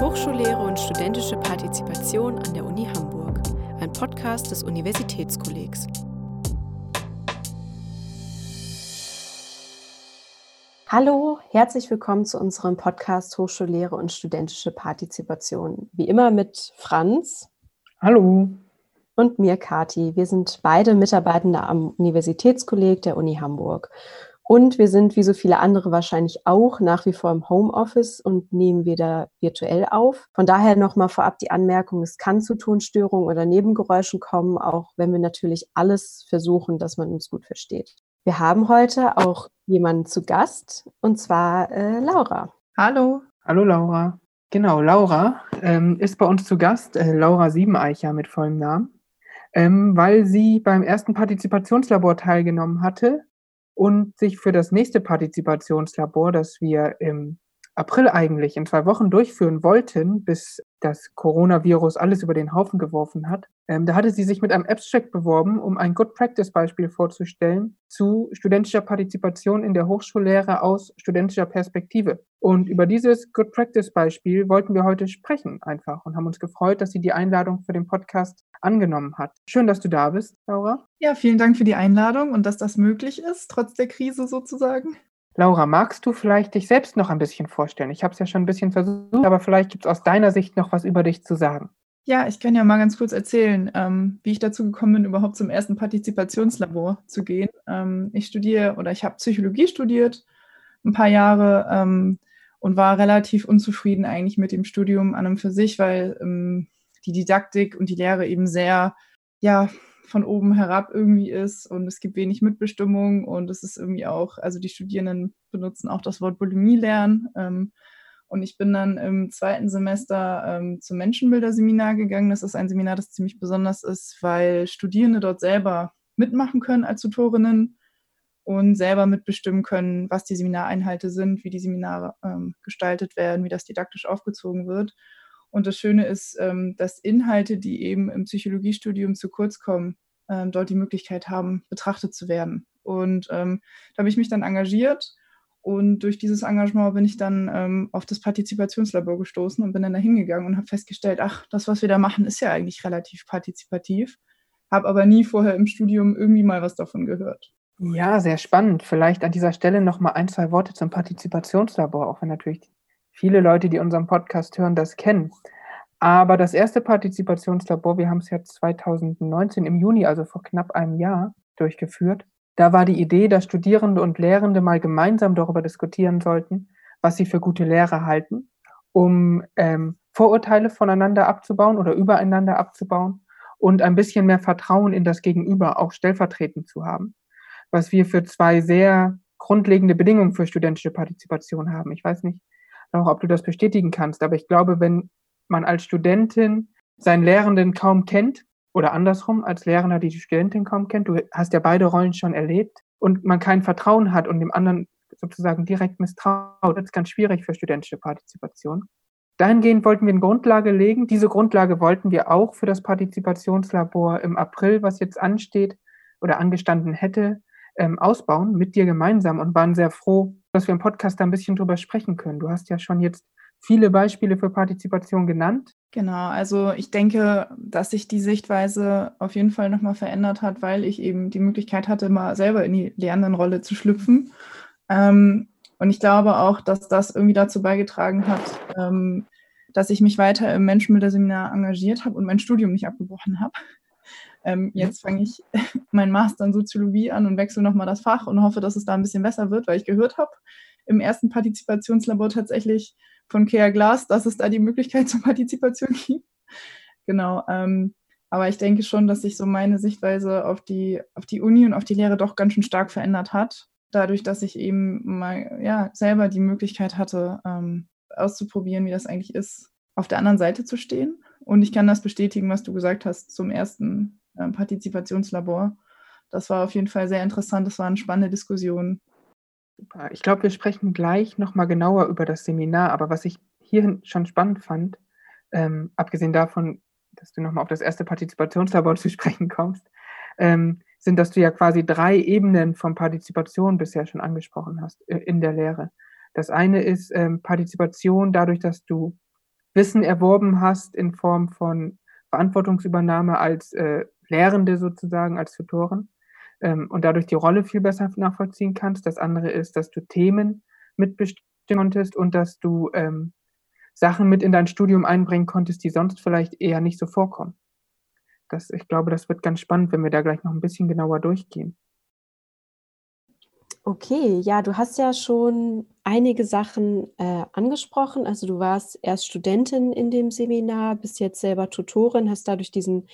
Hochschullehre und studentische Partizipation an der Uni Hamburg, ein Podcast des Universitätskollegs. Hallo, herzlich willkommen zu unserem Podcast Hochschullehre und studentische Partizipation. Wie immer mit Franz. Hallo. Und mir, Kati. Wir sind beide Mitarbeitende am Universitätskolleg der Uni Hamburg. Und wir sind wie so viele andere wahrscheinlich auch nach wie vor im Homeoffice und nehmen wieder virtuell auf. Von daher nochmal vorab die Anmerkung, es kann zu Tonstörungen oder Nebengeräuschen kommen, auch wenn wir natürlich alles versuchen, dass man uns gut versteht. Wir haben heute auch jemanden zu Gast und zwar äh, Laura. Hallo. Hallo Laura. Genau, Laura ähm, ist bei uns zu Gast, äh, Laura Siebeneicher mit vollem Namen, ähm, weil sie beim ersten Partizipationslabor teilgenommen hatte und sich für das nächste Partizipationslabor, das wir im April eigentlich in zwei Wochen durchführen wollten, bis das Coronavirus alles über den Haufen geworfen hat. Ähm, da hatte sie sich mit einem Abstract beworben, um ein Good Practice Beispiel vorzustellen zu studentischer Partizipation in der Hochschullehre aus studentischer Perspektive. Und über dieses Good Practice Beispiel wollten wir heute sprechen einfach und haben uns gefreut, dass sie die Einladung für den Podcast angenommen hat. Schön, dass du da bist, Laura. Ja, vielen Dank für die Einladung und dass das möglich ist, trotz der Krise sozusagen. Laura, magst du vielleicht dich selbst noch ein bisschen vorstellen? Ich habe es ja schon ein bisschen versucht, aber vielleicht gibt es aus deiner Sicht noch was über dich zu sagen. Ja, ich kann ja mal ganz kurz erzählen, ähm, wie ich dazu gekommen bin, überhaupt zum ersten Partizipationslabor zu gehen. Ähm, ich studiere oder ich habe Psychologie studiert, ein paar Jahre ähm, und war relativ unzufrieden eigentlich mit dem Studium an und für sich, weil ähm, die Didaktik und die Lehre eben sehr, ja, von oben herab irgendwie ist und es gibt wenig Mitbestimmung und es ist irgendwie auch, also die Studierenden benutzen auch das Wort Bulimie lernen. Ähm, und ich bin dann im zweiten Semester ähm, zum Menschenbilder-Seminar gegangen. Das ist ein Seminar, das ziemlich besonders ist, weil Studierende dort selber mitmachen können als Tutorinnen und selber mitbestimmen können, was die Seminareinhalte sind, wie die Seminare ähm, gestaltet werden, wie das didaktisch aufgezogen wird. Und das Schöne ist, ähm, dass Inhalte, die eben im Psychologiestudium zu kurz kommen, ähm, dort die Möglichkeit haben, betrachtet zu werden. Und ähm, da habe ich mich dann engagiert und durch dieses Engagement bin ich dann ähm, auf das Partizipationslabor gestoßen und bin dann da hingegangen und habe festgestellt, ach, das, was wir da machen, ist ja eigentlich relativ partizipativ. Habe aber nie vorher im Studium irgendwie mal was davon gehört. Ja, sehr spannend. Vielleicht an dieser Stelle noch mal ein, zwei Worte zum Partizipationslabor, auch wenn natürlich viele Leute, die unseren Podcast hören, das kennen. Aber das erste Partizipationslabor, wir haben es ja 2019 im Juni, also vor knapp einem Jahr, durchgeführt. Da war die Idee, dass Studierende und Lehrende mal gemeinsam darüber diskutieren sollten, was sie für gute Lehre halten, um ähm, Vorurteile voneinander abzubauen oder übereinander abzubauen und ein bisschen mehr Vertrauen in das Gegenüber auch stellvertretend zu haben, was wir für zwei sehr grundlegende Bedingungen für studentische Partizipation haben. Ich weiß nicht, auch, ob du das bestätigen kannst. Aber ich glaube, wenn man als Studentin seinen Lehrenden kaum kennt oder andersrum als Lehrender die Studentin kaum kennt, du hast ja beide Rollen schon erlebt und man kein Vertrauen hat und dem anderen sozusagen direkt misstraut, das ist ganz schwierig für studentische Partizipation. Dahingehend wollten wir eine Grundlage legen. Diese Grundlage wollten wir auch für das Partizipationslabor im April, was jetzt ansteht oder angestanden hätte, ähm, ausbauen mit dir gemeinsam und waren sehr froh, dass wir im Podcast da ein bisschen drüber sprechen können. Du hast ja schon jetzt viele Beispiele für Partizipation genannt. Genau, also ich denke, dass sich die Sichtweise auf jeden Fall nochmal verändert hat, weil ich eben die Möglichkeit hatte, mal selber in die Lernendenrolle zu schlüpfen. Ähm, und ich glaube auch, dass das irgendwie dazu beigetragen hat, ähm, dass ich mich weiter im Menschenbilder-Seminar engagiert habe und mein Studium nicht abgebrochen habe. Ähm, jetzt fange ich meinen Master in Soziologie an und wechsle nochmal das Fach und hoffe, dass es da ein bisschen besser wird, weil ich gehört habe im ersten Partizipationslabor tatsächlich von Kea Glas, dass es da die Möglichkeit zur Partizipation gibt. Genau. Ähm, aber ich denke schon, dass sich so meine Sichtweise auf die, auf die Uni und auf die Lehre doch ganz schön stark verändert hat. Dadurch, dass ich eben mal ja, selber die Möglichkeit hatte, ähm, auszuprobieren, wie das eigentlich ist, auf der anderen Seite zu stehen. Und ich kann das bestätigen, was du gesagt hast zum ersten Partizipationslabor. Das war auf jeden Fall sehr interessant. Das war eine spannende Diskussion. Super. Ich glaube, wir sprechen gleich nochmal genauer über das Seminar. Aber was ich hierhin schon spannend fand, ähm, abgesehen davon, dass du nochmal auf das erste Partizipationslabor zu sprechen kommst, ähm, sind, dass du ja quasi drei Ebenen von Partizipation bisher schon angesprochen hast äh, in der Lehre. Das eine ist ähm, Partizipation dadurch, dass du Wissen erworben hast in Form von Verantwortungsübernahme als äh, Lehrende sozusagen, als Tutoren ähm, und dadurch die Rolle viel besser nachvollziehen kannst. Das andere ist, dass du Themen mitbestimmen konntest und dass du ähm, Sachen mit in dein Studium einbringen konntest, die sonst vielleicht eher nicht so vorkommen. Das, ich glaube, das wird ganz spannend, wenn wir da gleich noch ein bisschen genauer durchgehen. Okay, ja, du hast ja schon einige Sachen äh, angesprochen. Also du warst erst Studentin in dem Seminar, bist jetzt selber Tutorin, hast dadurch diesen,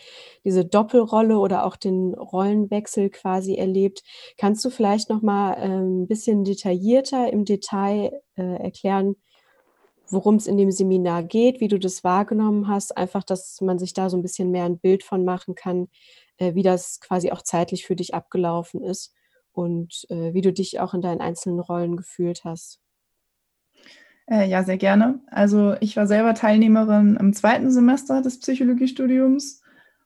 diese Doppelrolle oder auch den Rollenwechsel quasi erlebt. Kannst du vielleicht noch mal äh, ein bisschen detaillierter im Detail äh, erklären, worum es in dem Seminar geht, wie du das wahrgenommen hast, einfach, dass man sich da so ein bisschen mehr ein Bild von machen kann, äh, wie das quasi auch zeitlich für dich abgelaufen ist und äh, wie du dich auch in deinen einzelnen Rollen gefühlt hast. Äh, ja, sehr gerne. Also ich war selber Teilnehmerin im zweiten Semester des Psychologiestudiums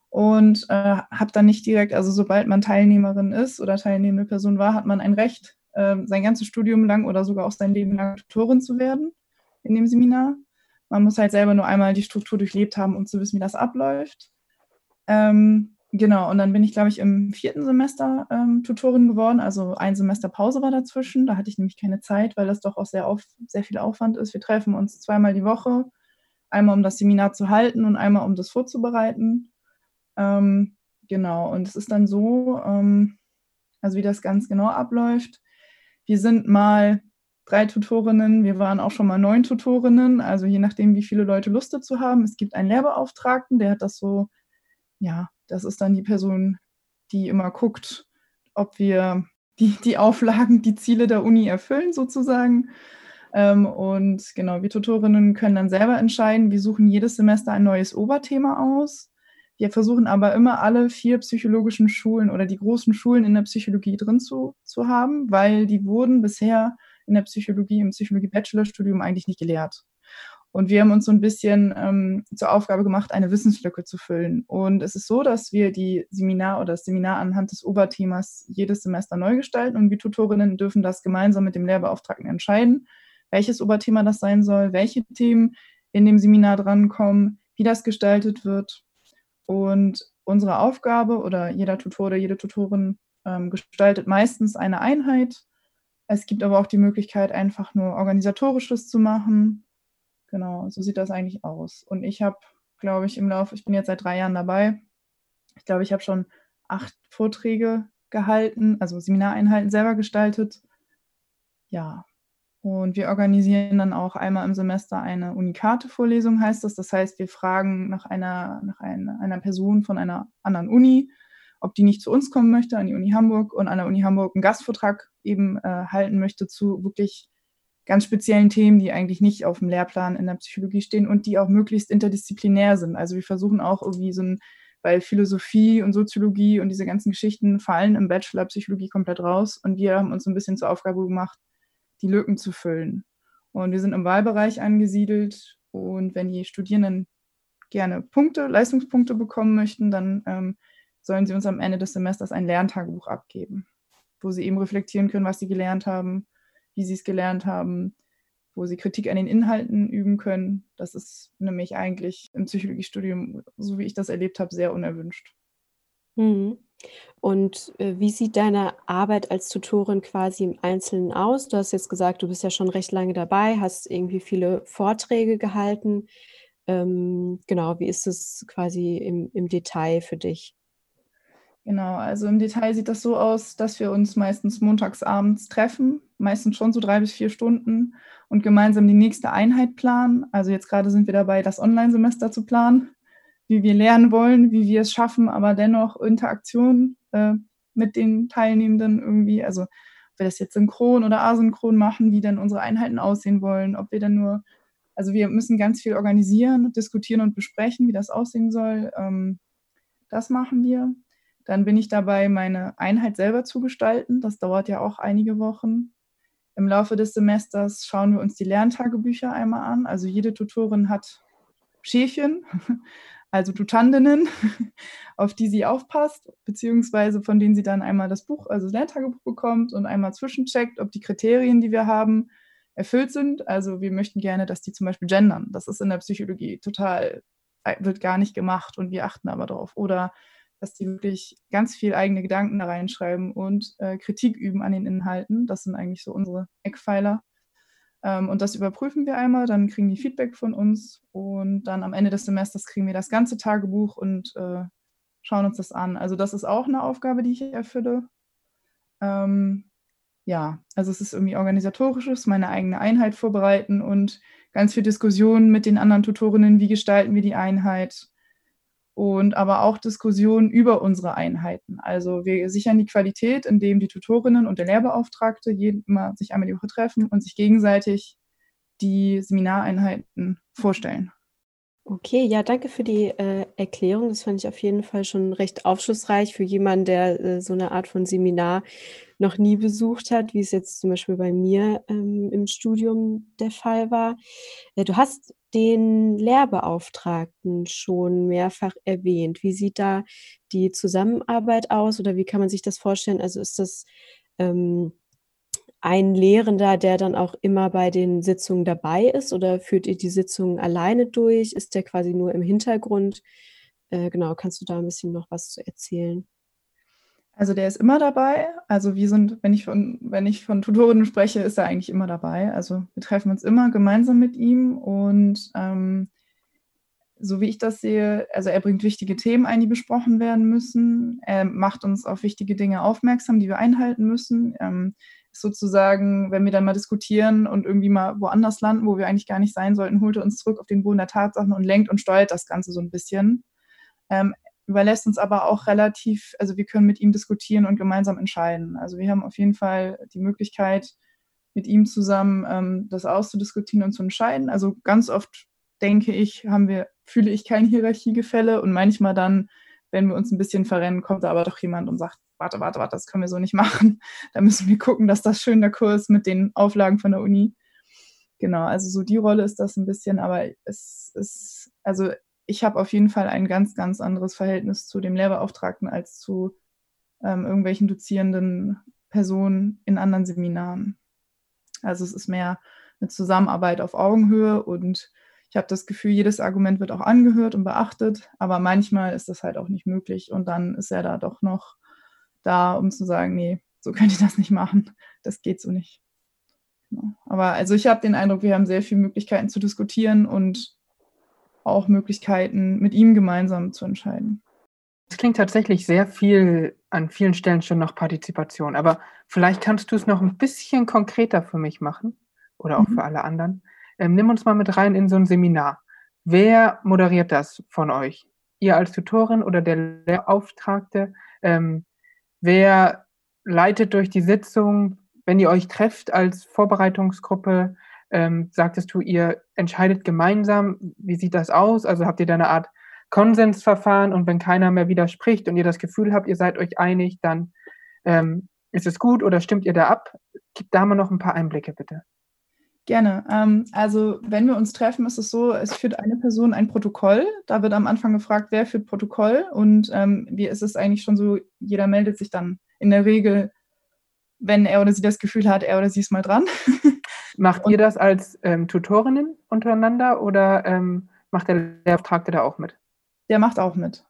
und äh, habe dann nicht direkt, also sobald man Teilnehmerin ist oder teilnehmende Person war, hat man ein Recht, ähm, sein ganzes Studium lang oder sogar auch sein Leben lang Tutorin zu werden in dem Seminar. Man muss halt selber nur einmal die Struktur durchlebt haben, um zu wissen, wie das abläuft. Ähm, Genau, und dann bin ich, glaube ich, im vierten Semester ähm, Tutorin geworden. Also ein Semester Pause war dazwischen. Da hatte ich nämlich keine Zeit, weil das doch auch sehr, auf, sehr viel Aufwand ist. Wir treffen uns zweimal die Woche, einmal um das Seminar zu halten und einmal um das vorzubereiten. Ähm, genau, und es ist dann so, ähm, also wie das ganz genau abläuft. Wir sind mal drei Tutorinnen, wir waren auch schon mal neun Tutorinnen, also je nachdem, wie viele Leute Lust dazu haben. Es gibt einen Lehrbeauftragten, der hat das so ja, das ist dann die Person, die immer guckt, ob wir die, die Auflagen, die Ziele der Uni erfüllen sozusagen. Ähm, und genau, wir Tutorinnen können dann selber entscheiden. Wir suchen jedes Semester ein neues Oberthema aus. Wir versuchen aber immer alle vier psychologischen Schulen oder die großen Schulen in der Psychologie drin zu, zu haben, weil die wurden bisher in der Psychologie, im Psychologie-Bachelorstudium eigentlich nicht gelehrt. Und wir haben uns so ein bisschen ähm, zur Aufgabe gemacht, eine Wissenslücke zu füllen. Und es ist so, dass wir die Seminar oder das Seminar anhand des Oberthemas jedes Semester neu gestalten und wir Tutorinnen dürfen das gemeinsam mit dem Lehrbeauftragten entscheiden, welches Oberthema das sein soll, welche Themen in dem Seminar drankommen, wie das gestaltet wird. Und unsere Aufgabe oder jeder Tutor oder jede Tutorin ähm, gestaltet meistens eine Einheit. Es gibt aber auch die Möglichkeit, einfach nur organisatorisches zu machen Genau, so sieht das eigentlich aus. Und ich habe, glaube ich, im Laufe, ich bin jetzt seit drei Jahren dabei. Ich glaube, ich habe schon acht Vorträge gehalten, also Seminareinheiten selber gestaltet. Ja, und wir organisieren dann auch einmal im Semester eine Unikate-Vorlesung, heißt das. Das heißt, wir fragen nach einer, nach einer, einer Person von einer anderen Uni, ob die nicht zu uns kommen möchte, an die Uni Hamburg und an der Uni Hamburg einen Gastvortrag eben äh, halten möchte zu wirklich ganz speziellen Themen, die eigentlich nicht auf dem Lehrplan in der Psychologie stehen und die auch möglichst interdisziplinär sind. Also wir versuchen auch irgendwie so ein, weil Philosophie und Soziologie und diese ganzen Geschichten fallen im Bachelor Psychologie komplett raus und wir haben uns ein bisschen zur Aufgabe gemacht, die Lücken zu füllen. Und wir sind im Wahlbereich angesiedelt und wenn die Studierenden gerne Punkte, Leistungspunkte bekommen möchten, dann ähm, sollen sie uns am Ende des Semesters ein Lerntagebuch abgeben, wo sie eben reflektieren können, was sie gelernt haben, wie sie es gelernt haben, wo sie Kritik an den Inhalten üben können. Das ist nämlich eigentlich im Psychologiestudium, so wie ich das erlebt habe, sehr unerwünscht. Mhm. Und äh, wie sieht deine Arbeit als Tutorin quasi im Einzelnen aus? Du hast jetzt gesagt, du bist ja schon recht lange dabei, hast irgendwie viele Vorträge gehalten. Ähm, genau, wie ist es quasi im, im Detail für dich? Genau, also im Detail sieht das so aus, dass wir uns meistens montags abends treffen, meistens schon so drei bis vier Stunden und gemeinsam die nächste Einheit planen. Also jetzt gerade sind wir dabei, das Online-Semester zu planen, wie wir lernen wollen, wie wir es schaffen, aber dennoch Interaktion äh, mit den Teilnehmenden irgendwie, also ob wir das jetzt synchron oder asynchron machen, wie denn unsere Einheiten aussehen wollen, ob wir dann nur, also wir müssen ganz viel organisieren, diskutieren und besprechen, wie das aussehen soll. Ähm, das machen wir. Dann bin ich dabei, meine Einheit selber zu gestalten. Das dauert ja auch einige Wochen. Im Laufe des Semesters schauen wir uns die Lerntagebücher einmal an. Also jede Tutorin hat Schäfchen, also Tutandinnen, auf die sie aufpasst, beziehungsweise von denen sie dann einmal das Buch, also das Lerntagebuch bekommt und einmal zwischencheckt, ob die Kriterien, die wir haben, erfüllt sind. Also wir möchten gerne, dass die zum Beispiel gendern. Das ist in der Psychologie total, wird gar nicht gemacht und wir achten aber darauf. Oder dass die wirklich ganz viel eigene Gedanken da reinschreiben und äh, Kritik üben an den Inhalten. Das sind eigentlich so unsere Eckpfeiler. Ähm, und das überprüfen wir einmal, dann kriegen die Feedback von uns und dann am Ende des Semesters kriegen wir das ganze Tagebuch und äh, schauen uns das an. Also das ist auch eine Aufgabe, die ich erfülle. Ähm, ja, also es ist irgendwie organisatorisches, meine eigene Einheit vorbereiten und ganz viel Diskussionen mit den anderen Tutorinnen, wie gestalten wir die Einheit und aber auch Diskussionen über unsere Einheiten. Also wir sichern die Qualität, indem die Tutorinnen und der Lehrbeauftragte jeden, immer sich einmal die Woche treffen und sich gegenseitig die Seminareinheiten vorstellen. Okay, ja, danke für die äh, Erklärung. Das fand ich auf jeden Fall schon recht aufschlussreich für jemanden, der äh, so eine Art von Seminar noch nie besucht hat, wie es jetzt zum Beispiel bei mir ähm, im Studium der Fall war. Äh, du hast den Lehrbeauftragten schon mehrfach erwähnt. Wie sieht da die Zusammenarbeit aus oder wie kann man sich das vorstellen? Also ist das ähm, ein Lehrender, der dann auch immer bei den Sitzungen dabei ist oder führt ihr die Sitzungen alleine durch? Ist der quasi nur im Hintergrund? Äh, genau, kannst du da ein bisschen noch was zu erzählen? Also der ist immer dabei. Also wir sind, wenn ich von, wenn ich von Tutorinnen spreche, ist er eigentlich immer dabei. Also wir treffen uns immer gemeinsam mit ihm und ähm, so wie ich das sehe, also er bringt wichtige Themen ein, die besprochen werden müssen. Er macht uns auf wichtige Dinge aufmerksam, die wir einhalten müssen. Ähm, sozusagen, wenn wir dann mal diskutieren und irgendwie mal woanders landen, wo wir eigentlich gar nicht sein sollten, holt er uns zurück auf den Boden der Tatsachen und lenkt und steuert das Ganze so ein bisschen. Ähm, überlässt uns aber auch relativ, also wir können mit ihm diskutieren und gemeinsam entscheiden. Also wir haben auf jeden Fall die Möglichkeit, mit ihm zusammen ähm, das auszudiskutieren und zu entscheiden. Also ganz oft denke ich, haben wir, fühle ich kein Hierarchiegefälle und manchmal dann, wenn wir uns ein bisschen verrennen, kommt da aber doch jemand und sagt, warte, warte, warte, das können wir so nicht machen. Da müssen wir gucken, dass das schön der Kurs mit den Auflagen von der Uni. Genau, also so die Rolle ist das ein bisschen, aber es ist, also ich habe auf jeden Fall ein ganz, ganz anderes Verhältnis zu dem Lehrbeauftragten als zu ähm, irgendwelchen dozierenden Personen in anderen Seminaren. Also es ist mehr eine Zusammenarbeit auf Augenhöhe und ich habe das Gefühl, jedes Argument wird auch angehört und beachtet, aber manchmal ist das halt auch nicht möglich und dann ist er da doch noch da, um zu sagen, nee, so könnt ihr das nicht machen, das geht so nicht. Genau. Aber also ich habe den Eindruck, wir haben sehr viele Möglichkeiten zu diskutieren und auch Möglichkeiten, mit ihm gemeinsam zu entscheiden. Es klingt tatsächlich sehr viel an vielen Stellen schon nach Partizipation, aber vielleicht kannst du es noch ein bisschen konkreter für mich machen oder auch mhm. für alle anderen. Ähm, nimm uns mal mit rein in so ein Seminar. Wer moderiert das von euch? Ihr als Tutorin oder der Lehrauftragte? Ähm, wer leitet durch die Sitzung, wenn ihr euch trefft als Vorbereitungsgruppe? Ähm, sagtest du, ihr entscheidet gemeinsam. Wie sieht das aus? Also habt ihr da eine Art Konsensverfahren und wenn keiner mehr widerspricht und ihr das Gefühl habt, ihr seid euch einig, dann ähm, ist es gut oder stimmt ihr da ab? Gib da mal noch ein paar Einblicke, bitte. Gerne. Ähm, also wenn wir uns treffen, ist es so, es führt eine Person ein Protokoll. Da wird am Anfang gefragt, wer führt Protokoll und ähm, wie ist es eigentlich schon so, jeder meldet sich dann in der Regel, wenn er oder sie das Gefühl hat, er oder sie ist mal dran. Macht und, ihr das als ähm, Tutorinnen untereinander oder ähm, macht der Lehrbeauftragte da auch mit? Der macht auch mit.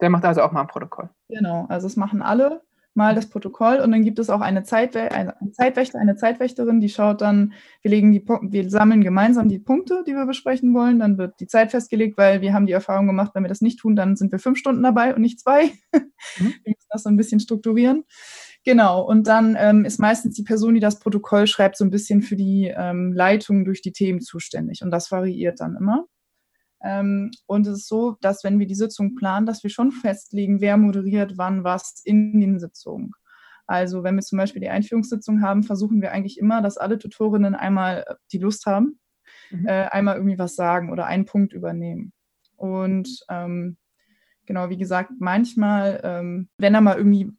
Der macht also auch mal ein Protokoll. Genau, also es machen alle mal das Protokoll und dann gibt es auch eine, Zeitwä eine Zeitwächter, eine Zeitwächterin, die schaut dann, wir legen die wir sammeln gemeinsam die Punkte, die wir besprechen wollen, dann wird die Zeit festgelegt, weil wir haben die Erfahrung gemacht, wenn wir das nicht tun, dann sind wir fünf Stunden dabei und nicht zwei. Mhm. wir müssen das so ein bisschen strukturieren. Genau, und dann ähm, ist meistens die Person, die das Protokoll schreibt, so ein bisschen für die ähm, Leitung durch die Themen zuständig. Und das variiert dann immer. Ähm, und es ist so, dass wenn wir die Sitzung planen, dass wir schon festlegen, wer moderiert wann was in den Sitzungen. Also wenn wir zum Beispiel die Einführungssitzung haben, versuchen wir eigentlich immer, dass alle Tutorinnen einmal äh, die Lust haben, mhm. äh, einmal irgendwie was sagen oder einen Punkt übernehmen. Und ähm, genau, wie gesagt, manchmal, ähm, wenn da mal irgendwie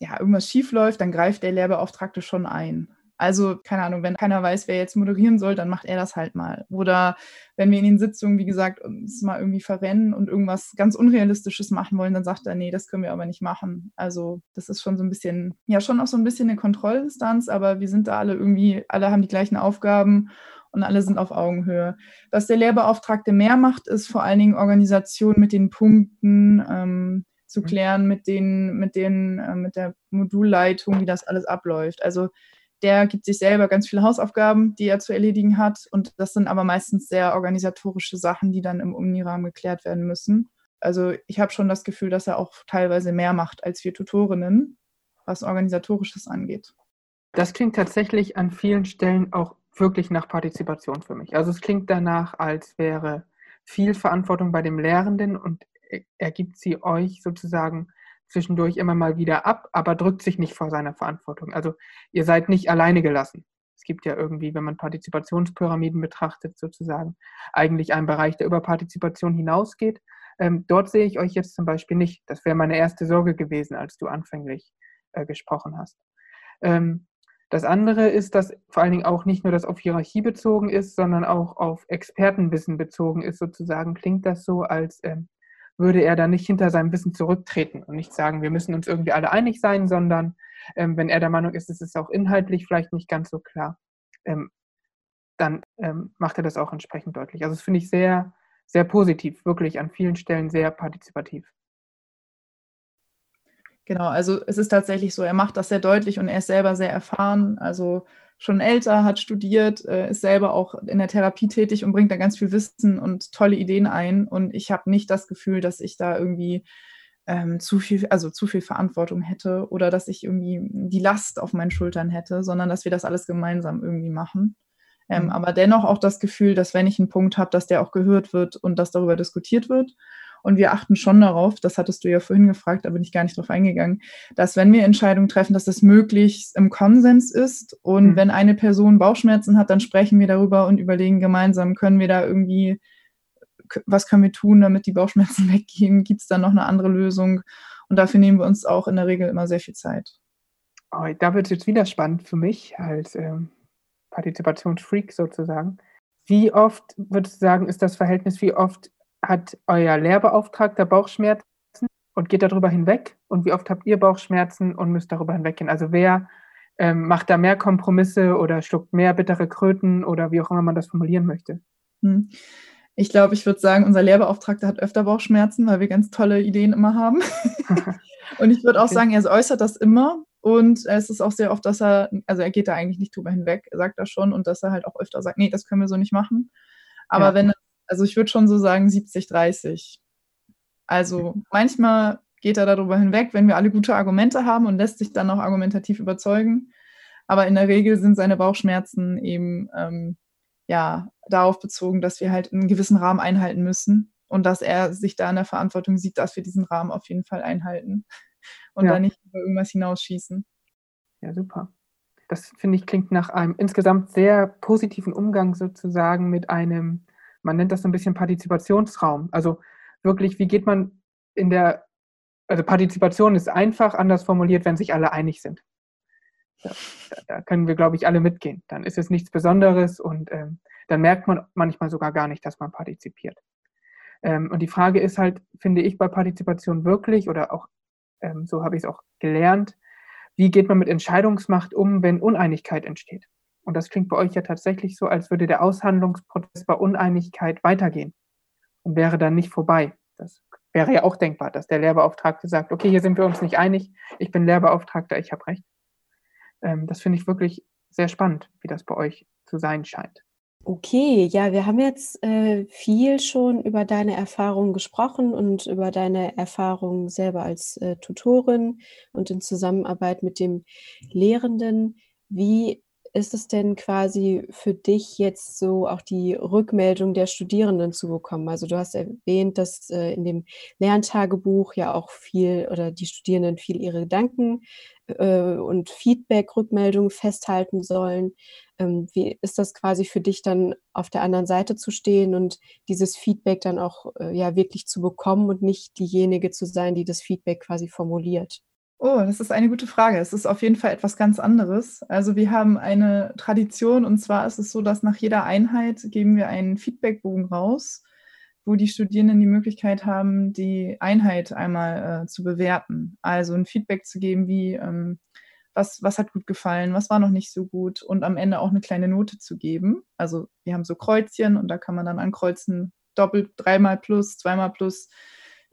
ja, irgendwas schief läuft, dann greift der Lehrbeauftragte schon ein. Also, keine Ahnung, wenn keiner weiß, wer jetzt moderieren soll, dann macht er das halt mal. Oder wenn wir in den Sitzungen, wie gesagt, uns mal irgendwie verrennen und irgendwas ganz Unrealistisches machen wollen, dann sagt er, nee, das können wir aber nicht machen. Also, das ist schon so ein bisschen, ja, schon auch so ein bisschen eine Kontrollinstanz, aber wir sind da alle irgendwie, alle haben die gleichen Aufgaben und alle sind auf Augenhöhe. Was der Lehrbeauftragte mehr macht, ist vor allen Dingen Organisation mit den Punkten ähm, zu mhm. klären, mit den, mit den, äh, mit der Modulleitung, wie das alles abläuft. Also der gibt sich selber ganz viele Hausaufgaben, die er zu erledigen hat. Und das sind aber meistens sehr organisatorische Sachen, die dann im Unirahmen geklärt werden müssen. Also ich habe schon das Gefühl, dass er auch teilweise mehr macht als wir Tutorinnen, was organisatorisches angeht. Das klingt tatsächlich an vielen Stellen auch wirklich nach Partizipation für mich. Also es klingt danach, als wäre viel Verantwortung bei dem Lehrenden und er gibt sie euch sozusagen zwischendurch immer mal wieder ab, aber drückt sich nicht vor seiner Verantwortung. Also ihr seid nicht alleine gelassen. Es gibt ja irgendwie, wenn man Partizipationspyramiden betrachtet, sozusagen eigentlich einen Bereich, der über Partizipation hinausgeht. Ähm, dort sehe ich euch jetzt zum Beispiel nicht. Das wäre meine erste Sorge gewesen, als du anfänglich äh, gesprochen hast. Ähm, das andere ist, dass vor allen Dingen auch nicht nur das auf Hierarchie bezogen ist, sondern auch auf Expertenwissen bezogen ist, sozusagen. Klingt das so, als ähm, würde er da nicht hinter seinem Wissen zurücktreten und nicht sagen, wir müssen uns irgendwie alle einig sein, sondern ähm, wenn er der Meinung ist, es ist auch inhaltlich vielleicht nicht ganz so klar, ähm, dann ähm, macht er das auch entsprechend deutlich. Also das finde ich sehr, sehr positiv, wirklich an vielen Stellen sehr partizipativ. Genau, also es ist tatsächlich so, er macht das sehr deutlich und er ist selber sehr erfahren. Also schon älter, hat studiert, äh, ist selber auch in der Therapie tätig und bringt da ganz viel Wissen und tolle Ideen ein. Und ich habe nicht das Gefühl, dass ich da irgendwie ähm, zu viel, also zu viel Verantwortung hätte oder dass ich irgendwie die Last auf meinen Schultern hätte, sondern dass wir das alles gemeinsam irgendwie machen. Ähm, mhm. Aber dennoch auch das Gefühl, dass wenn ich einen Punkt habe, dass der auch gehört wird und dass darüber diskutiert wird und wir achten schon darauf, das hattest du ja vorhin gefragt, da bin ich gar nicht drauf eingegangen, dass wenn wir Entscheidungen treffen, dass das möglichst im Konsens ist. Und mhm. wenn eine Person Bauchschmerzen hat, dann sprechen wir darüber und überlegen gemeinsam, können wir da irgendwie, was können wir tun, damit die Bauchschmerzen weggehen? Gibt es da noch eine andere Lösung? Und dafür nehmen wir uns auch in der Regel immer sehr viel Zeit. Oh, da wird es jetzt wieder spannend für mich als ähm, Partizipationsfreak sozusagen. Wie oft würdest du sagen, ist das Verhältnis, wie oft hat euer Lehrbeauftragter Bauchschmerzen und geht darüber hinweg? Und wie oft habt ihr Bauchschmerzen und müsst darüber hinweggehen? Also wer ähm, macht da mehr Kompromisse oder schluckt mehr bittere Kröten oder wie auch immer man das formulieren möchte? Hm. Ich glaube, ich würde sagen, unser Lehrbeauftragter hat öfter Bauchschmerzen, weil wir ganz tolle Ideen immer haben. und ich würde auch okay. sagen, er äußert das immer. Und es ist auch sehr oft, dass er, also er geht da eigentlich nicht drüber hinweg, er sagt das schon und dass er halt auch öfter sagt, nee, das können wir so nicht machen. Aber ja. wenn also ich würde schon so sagen 70, 30. Also manchmal geht er darüber hinweg, wenn wir alle gute Argumente haben und lässt sich dann auch argumentativ überzeugen. Aber in der Regel sind seine Bauchschmerzen eben ähm, ja darauf bezogen, dass wir halt einen gewissen Rahmen einhalten müssen und dass er sich da in der Verantwortung sieht, dass wir diesen Rahmen auf jeden Fall einhalten und ja. da nicht über irgendwas hinausschießen. Ja, super. Das finde ich klingt nach einem insgesamt sehr positiven Umgang sozusagen mit einem man nennt das so ein bisschen Partizipationsraum. Also wirklich, wie geht man in der, also Partizipation ist einfach anders formuliert, wenn sich alle einig sind. Da, da können wir, glaube ich, alle mitgehen. Dann ist es nichts Besonderes und ähm, dann merkt man manchmal sogar gar nicht, dass man partizipiert. Ähm, und die Frage ist halt, finde ich bei Partizipation wirklich, oder auch ähm, so habe ich es auch gelernt, wie geht man mit Entscheidungsmacht um, wenn Uneinigkeit entsteht? Und das klingt bei euch ja tatsächlich so, als würde der Aushandlungsprozess bei Uneinigkeit weitergehen und wäre dann nicht vorbei. Das wäre ja auch denkbar, dass der Lehrbeauftragte sagt, okay, hier sind wir uns nicht einig, ich bin Lehrbeauftragter, ich habe recht. Ähm, das finde ich wirklich sehr spannend, wie das bei euch zu sein scheint. Okay, ja, wir haben jetzt äh, viel schon über deine Erfahrungen gesprochen und über deine Erfahrungen selber als äh, Tutorin und in Zusammenarbeit mit dem Lehrenden. Wie ist es denn quasi für dich jetzt so auch die Rückmeldung der Studierenden zu bekommen? Also du hast erwähnt, dass äh, in dem Lerntagebuch ja auch viel oder die Studierenden viel ihre Gedanken äh, und Feedback-Rückmeldungen festhalten sollen. Ähm, wie ist das quasi für dich dann auf der anderen Seite zu stehen und dieses Feedback dann auch äh, ja wirklich zu bekommen und nicht diejenige zu sein, die das Feedback quasi formuliert? Oh, das ist eine gute Frage. Es ist auf jeden Fall etwas ganz anderes. Also wir haben eine Tradition und zwar ist es so, dass nach jeder Einheit geben wir einen Feedbackbogen raus, wo die Studierenden die Möglichkeit haben, die Einheit einmal äh, zu bewerten. Also ein Feedback zu geben, wie ähm, was, was hat gut gefallen, was war noch nicht so gut und am Ende auch eine kleine Note zu geben. Also wir haben so Kreuzchen und da kann man dann ankreuzen, doppelt, dreimal plus, zweimal plus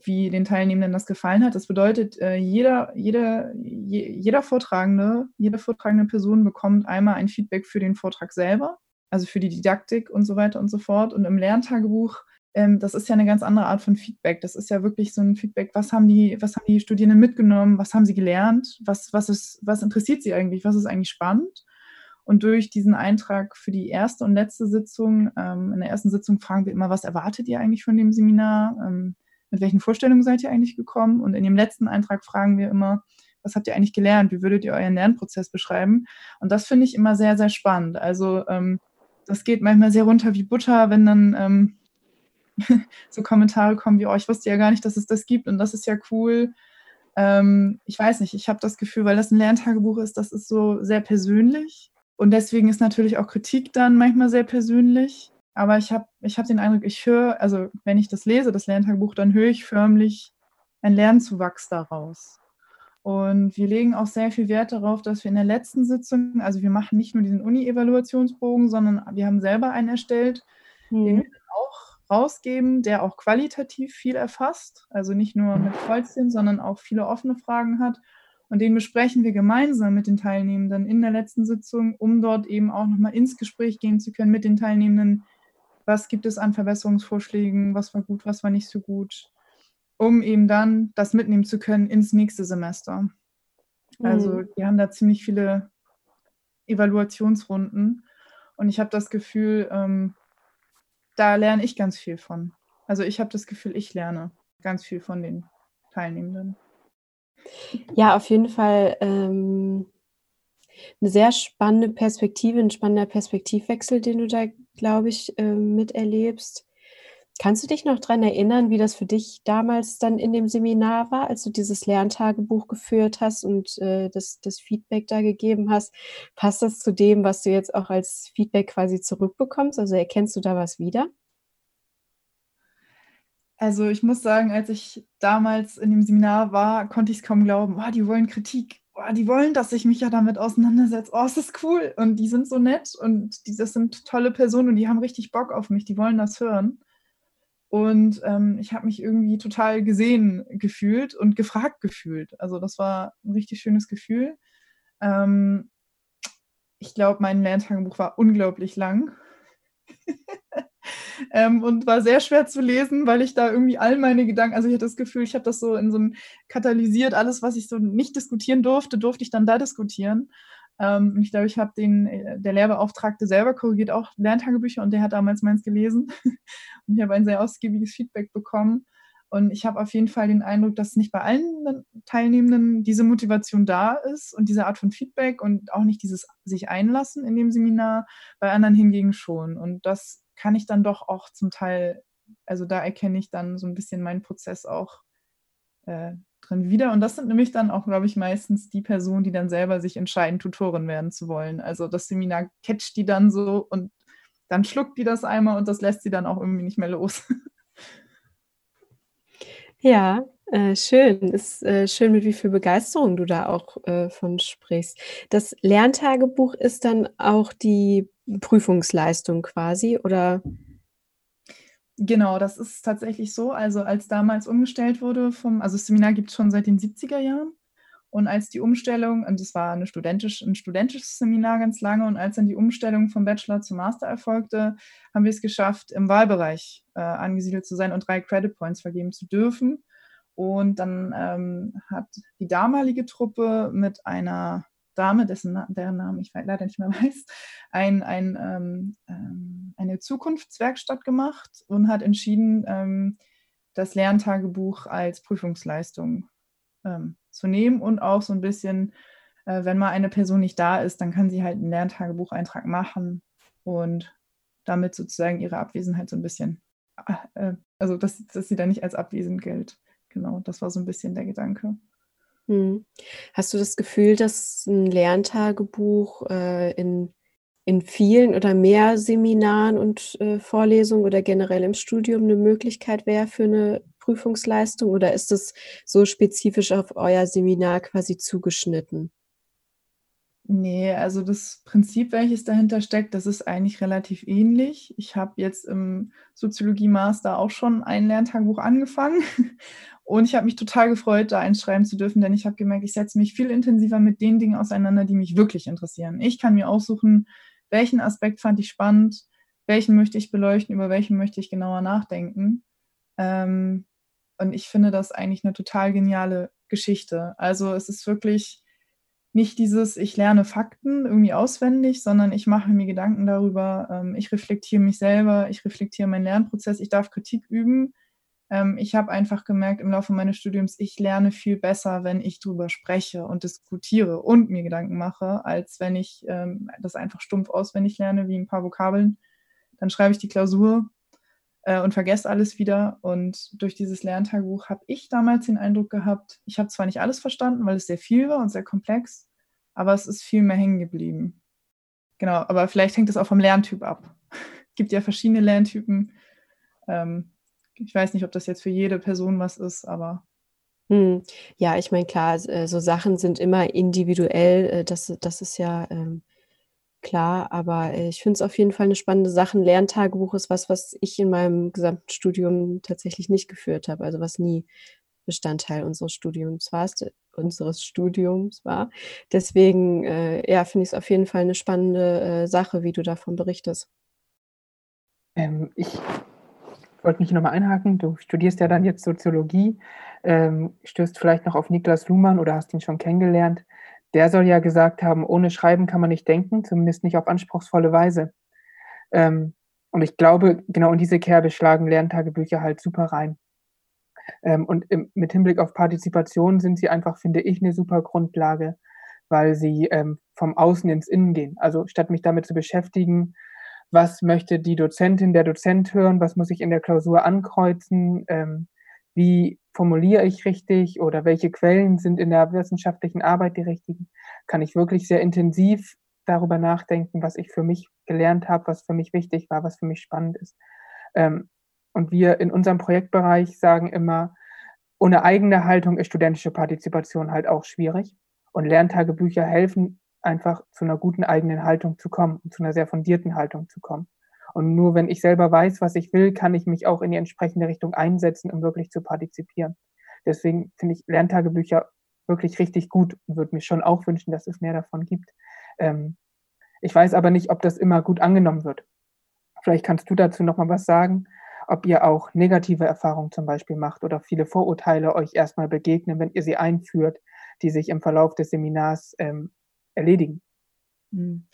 wie den Teilnehmenden das gefallen hat. Das bedeutet, äh, jeder, jeder, jeder Vortragende, jede vortragende Person bekommt einmal ein Feedback für den Vortrag selber, also für die Didaktik und so weiter und so fort. Und im Lerntagebuch, ähm, das ist ja eine ganz andere Art von Feedback. Das ist ja wirklich so ein Feedback, was haben die, was haben die Studierenden mitgenommen, was haben sie gelernt, was, was, ist, was interessiert sie eigentlich, was ist eigentlich spannend. Und durch diesen Eintrag für die erste und letzte Sitzung, ähm, in der ersten Sitzung fragen wir immer, was erwartet ihr eigentlich von dem Seminar? Mit welchen Vorstellungen seid ihr eigentlich gekommen? Und in dem letzten Eintrag fragen wir immer, was habt ihr eigentlich gelernt? Wie würdet ihr euren Lernprozess beschreiben? Und das finde ich immer sehr, sehr spannend. Also ähm, das geht manchmal sehr runter wie Butter, wenn dann ähm, so Kommentare kommen wie, oh, ich wusste ja gar nicht, dass es das gibt und das ist ja cool. Ähm, ich weiß nicht, ich habe das Gefühl, weil das ein Lerntagebuch ist, das ist so sehr persönlich. Und deswegen ist natürlich auch Kritik dann manchmal sehr persönlich. Aber ich habe ich hab den Eindruck, ich höre, also wenn ich das lese, das Lerntagebuch, dann höre ich förmlich einen Lernzuwachs daraus. Und wir legen auch sehr viel Wert darauf, dass wir in der letzten Sitzung, also wir machen nicht nur diesen Uni-Evaluationsbogen, sondern wir haben selber einen erstellt, mhm. den wir dann auch rausgeben, der auch qualitativ viel erfasst, also nicht nur mit Kreuzchen, sondern auch viele offene Fragen hat. Und den besprechen wir gemeinsam mit den Teilnehmenden in der letzten Sitzung, um dort eben auch nochmal ins Gespräch gehen zu können mit den Teilnehmenden, was gibt es an Verbesserungsvorschlägen, was war gut, was war nicht so gut, um eben dann das mitnehmen zu können ins nächste Semester. Also mhm. wir haben da ziemlich viele Evaluationsrunden und ich habe das Gefühl, ähm, da lerne ich ganz viel von. Also ich habe das Gefühl, ich lerne ganz viel von den Teilnehmenden. Ja, auf jeden Fall ähm, eine sehr spannende Perspektive, ein spannender Perspektivwechsel, den du da, glaube ich, äh, miterlebst. Kannst du dich noch daran erinnern, wie das für dich damals dann in dem Seminar war, als du dieses Lerntagebuch geführt hast und äh, das, das Feedback da gegeben hast? Passt das zu dem, was du jetzt auch als Feedback quasi zurückbekommst? Also erkennst du da was wieder? Also ich muss sagen, als ich damals in dem Seminar war, konnte ich es kaum glauben. Oh, die wollen Kritik oh, die wollen, dass ich mich ja damit auseinandersetze. Oh, es ist cool. Und die sind so nett und die, das sind tolle Personen und die haben richtig Bock auf mich. Die wollen das hören. Und ähm, ich habe mich irgendwie total gesehen gefühlt und gefragt gefühlt. Also das war ein richtig schönes Gefühl. Ähm, ich glaube, mein Lerntagebuch war unglaublich lang. ähm, und war sehr schwer zu lesen, weil ich da irgendwie all meine Gedanken, also ich hatte das Gefühl, ich habe das so in so einem katalysiert, alles, was ich so nicht diskutieren durfte, durfte ich dann da diskutieren. Ähm, ich glaube, ich habe den, äh, der Lehrbeauftragte selber korrigiert auch Lerntagebücher und der hat damals meins gelesen. und ich habe ein sehr ausgiebiges Feedback bekommen. Und ich habe auf jeden Fall den Eindruck, dass nicht bei allen Teilnehmenden diese Motivation da ist und diese Art von Feedback und auch nicht dieses sich einlassen in dem Seminar, bei anderen hingegen schon. Und das kann ich dann doch auch zum Teil, also da erkenne ich dann so ein bisschen meinen Prozess auch äh, drin wieder. Und das sind nämlich dann auch, glaube ich, meistens die Personen, die dann selber sich entscheiden, Tutorin werden zu wollen. Also das Seminar catcht die dann so und dann schluckt die das einmal und das lässt sie dann auch irgendwie nicht mehr los. Ja, äh, schön. Ist äh, schön, mit wie viel Begeisterung du da auch äh, von sprichst. Das Lerntagebuch ist dann auch die Prüfungsleistung quasi, oder? Genau, das ist tatsächlich so. Also als damals umgestellt wurde vom, also das Seminar gibt es schon seit den 70er Jahren. Und als die Umstellung, und das war eine studentisch, ein studentisches Seminar ganz lange, und als dann die Umstellung vom Bachelor zum Master erfolgte, haben wir es geschafft, im Wahlbereich äh, angesiedelt zu sein und drei Credit Points vergeben zu dürfen. Und dann ähm, hat die damalige Truppe mit einer Dame, dessen deren Namen ich leider nicht mehr weiß, ein, ein, ähm, ähm, eine Zukunftswerkstatt gemacht und hat entschieden, ähm, das Lerntagebuch als Prüfungsleistung ähm, zu nehmen und auch so ein bisschen, äh, wenn mal eine Person nicht da ist, dann kann sie halt einen Lerntagebucheintrag machen und damit sozusagen ihre Abwesenheit so ein bisschen, äh, also dass, dass sie dann nicht als abwesend gilt. Genau, das war so ein bisschen der Gedanke. Hm. Hast du das Gefühl, dass ein Lerntagebuch äh, in, in vielen oder mehr Seminaren und äh, Vorlesungen oder generell im Studium eine Möglichkeit wäre für eine Prüfungsleistung oder ist es so spezifisch auf euer Seminar quasi zugeschnitten? Nee, also das Prinzip, welches dahinter steckt, das ist eigentlich relativ ähnlich. Ich habe jetzt im Soziologie-Master auch schon ein Lerntagebuch angefangen und ich habe mich total gefreut, da eins schreiben zu dürfen, denn ich habe gemerkt, ich setze mich viel intensiver mit den Dingen auseinander, die mich wirklich interessieren. Ich kann mir aussuchen, welchen Aspekt fand ich spannend, welchen möchte ich beleuchten, über welchen möchte ich genauer nachdenken. Ähm, und ich finde das eigentlich eine total geniale Geschichte. Also es ist wirklich nicht dieses, ich lerne Fakten irgendwie auswendig, sondern ich mache mir Gedanken darüber, ähm, ich reflektiere mich selber, ich reflektiere meinen Lernprozess, ich darf Kritik üben. Ähm, ich habe einfach gemerkt im Laufe meines Studiums, ich lerne viel besser, wenn ich darüber spreche und diskutiere und mir Gedanken mache, als wenn ich ähm, das einfach stumpf auswendig lerne, wie ein paar Vokabeln. Dann schreibe ich die Klausur äh, und vergesse alles wieder. Und durch dieses Lerntagebuch habe ich damals den Eindruck gehabt, ich habe zwar nicht alles verstanden, weil es sehr viel war und sehr komplex, aber es ist viel mehr hängen geblieben. Genau, aber vielleicht hängt es auch vom Lerntyp ab. Es gibt ja verschiedene Lerntypen. Ähm, ich weiß nicht, ob das jetzt für jede Person was ist, aber hm. Ja, ich meine, klar, äh, so Sachen sind immer individuell. Äh, das, das ist ja ähm, klar, aber äh, ich finde es auf jeden Fall eine spannende Sache. Lerntagebuch ist was, was ich in meinem gesamten Studium tatsächlich nicht geführt habe, also was nie Bestandteil unseres Studiums war, unseres Studiums war. Deswegen, äh, ja, finde ich es auf jeden Fall eine spannende äh, Sache, wie du davon berichtest. Ähm, ich wollte mich nochmal einhaken. Du studierst ja dann jetzt Soziologie, ähm, stößt vielleicht noch auf Niklas Luhmann oder hast ihn schon kennengelernt der soll ja gesagt haben, ohne Schreiben kann man nicht denken, zumindest nicht auf anspruchsvolle Weise. Ähm, und ich glaube, genau in diese Kerbe schlagen Lerntagebücher halt super rein. Ähm, und im, mit Hinblick auf Partizipation sind sie einfach, finde ich, eine super Grundlage, weil sie ähm, vom Außen ins Innen gehen. Also statt mich damit zu beschäftigen, was möchte die Dozentin, der Dozent hören, was muss ich in der Klausur ankreuzen, ähm, wie formuliere ich richtig oder welche Quellen sind in der wissenschaftlichen Arbeit die richtigen, kann ich wirklich sehr intensiv darüber nachdenken, was ich für mich gelernt habe, was für mich wichtig war, was für mich spannend ist. Ähm, und wir in unserem Projektbereich sagen immer, ohne eigene Haltung ist studentische Partizipation halt auch schwierig. Und Lerntagebücher helfen einfach zu einer guten eigenen Haltung zu kommen und zu einer sehr fundierten Haltung zu kommen. Und nur wenn ich selber weiß, was ich will, kann ich mich auch in die entsprechende Richtung einsetzen, um wirklich zu partizipieren. Deswegen finde ich Lerntagebücher wirklich richtig gut und würde mir schon auch wünschen, dass es mehr davon gibt. Ähm, ich weiß aber nicht, ob das immer gut angenommen wird. Vielleicht kannst du dazu noch mal was sagen, ob ihr auch negative Erfahrungen zum Beispiel macht oder viele Vorurteile euch erstmal begegnen, wenn ihr sie einführt, die sich im Verlauf des Seminars ähm, erledigen. Hm.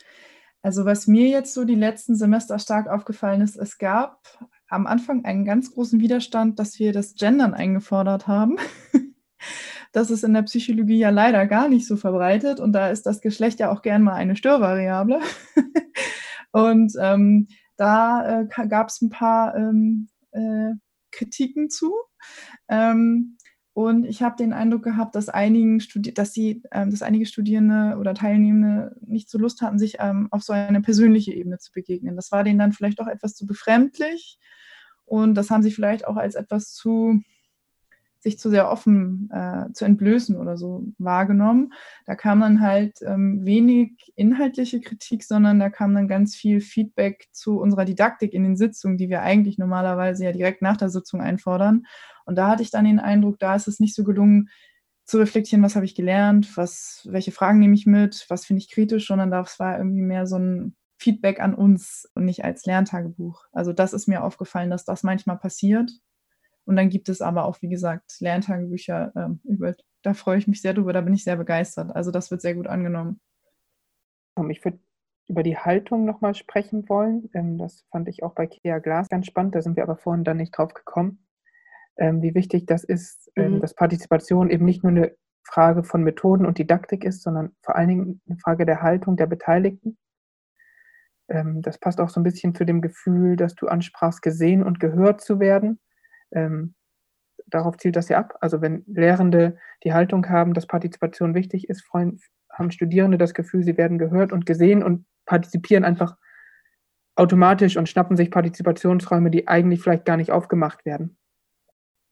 Also was mir jetzt so die letzten Semester stark aufgefallen ist, es gab am Anfang einen ganz großen Widerstand, dass wir das Gendern eingefordert haben. das ist in der Psychologie ja leider gar nicht so verbreitet und da ist das Geschlecht ja auch gern mal eine Störvariable. und ähm, da äh, gab es ein paar ähm, äh, Kritiken zu. Ähm, und ich habe den Eindruck gehabt, dass, einigen Studi dass, die, ähm, dass einige Studierende oder Teilnehmende nicht so Lust hatten, sich ähm, auf so eine persönliche Ebene zu begegnen. Das war denen dann vielleicht auch etwas zu befremdlich. Und das haben sie vielleicht auch als etwas zu, sich zu sehr offen äh, zu entblößen oder so wahrgenommen. Da kam dann halt ähm, wenig inhaltliche Kritik, sondern da kam dann ganz viel Feedback zu unserer Didaktik in den Sitzungen, die wir eigentlich normalerweise ja direkt nach der Sitzung einfordern. Und da hatte ich dann den Eindruck, da ist es nicht so gelungen, zu reflektieren, was habe ich gelernt, was, welche Fragen nehme ich mit, was finde ich kritisch, sondern das war irgendwie mehr so ein Feedback an uns und nicht als Lerntagebuch. Also das ist mir aufgefallen, dass das manchmal passiert. Und dann gibt es aber auch, wie gesagt, Lerntagebücher, ähm, über, da freue ich mich sehr drüber, da bin ich sehr begeistert. Also das wird sehr gut angenommen. Ich würde über die Haltung nochmal sprechen wollen. Ähm, das fand ich auch bei Kea Glas ganz spannend, da sind wir aber vorhin dann nicht drauf gekommen ähm, wie wichtig das ist, ähm, mhm. dass Partizipation eben nicht nur eine Frage von Methoden und Didaktik ist, sondern vor allen Dingen eine Frage der Haltung der Beteiligten. Ähm, das passt auch so ein bisschen zu dem Gefühl, dass du ansprachst, gesehen und gehört zu werden. Ähm, darauf zielt das ja ab. Also wenn Lehrende die Haltung haben, dass Partizipation wichtig ist, freuen, haben Studierende das Gefühl, sie werden gehört und gesehen und partizipieren einfach automatisch und schnappen sich Partizipationsräume, die eigentlich vielleicht gar nicht aufgemacht werden.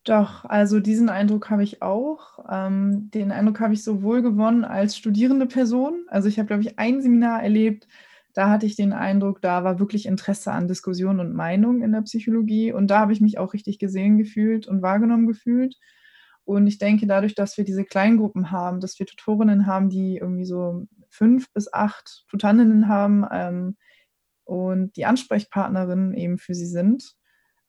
Doch, also diesen Eindruck habe ich auch. Ähm, den Eindruck habe ich sowohl gewonnen als studierende Person. Also ich habe, glaube ich, ein Seminar erlebt, da hatte ich den Eindruck, da war wirklich Interesse an Diskussion und Meinung in der Psychologie. Und da habe ich mich auch richtig gesehen gefühlt und wahrgenommen gefühlt. Und ich denke, dadurch, dass wir diese Kleingruppen haben, dass wir Tutorinnen haben, die irgendwie so fünf bis acht Tutandinnen haben ähm, und die Ansprechpartnerinnen eben für sie sind,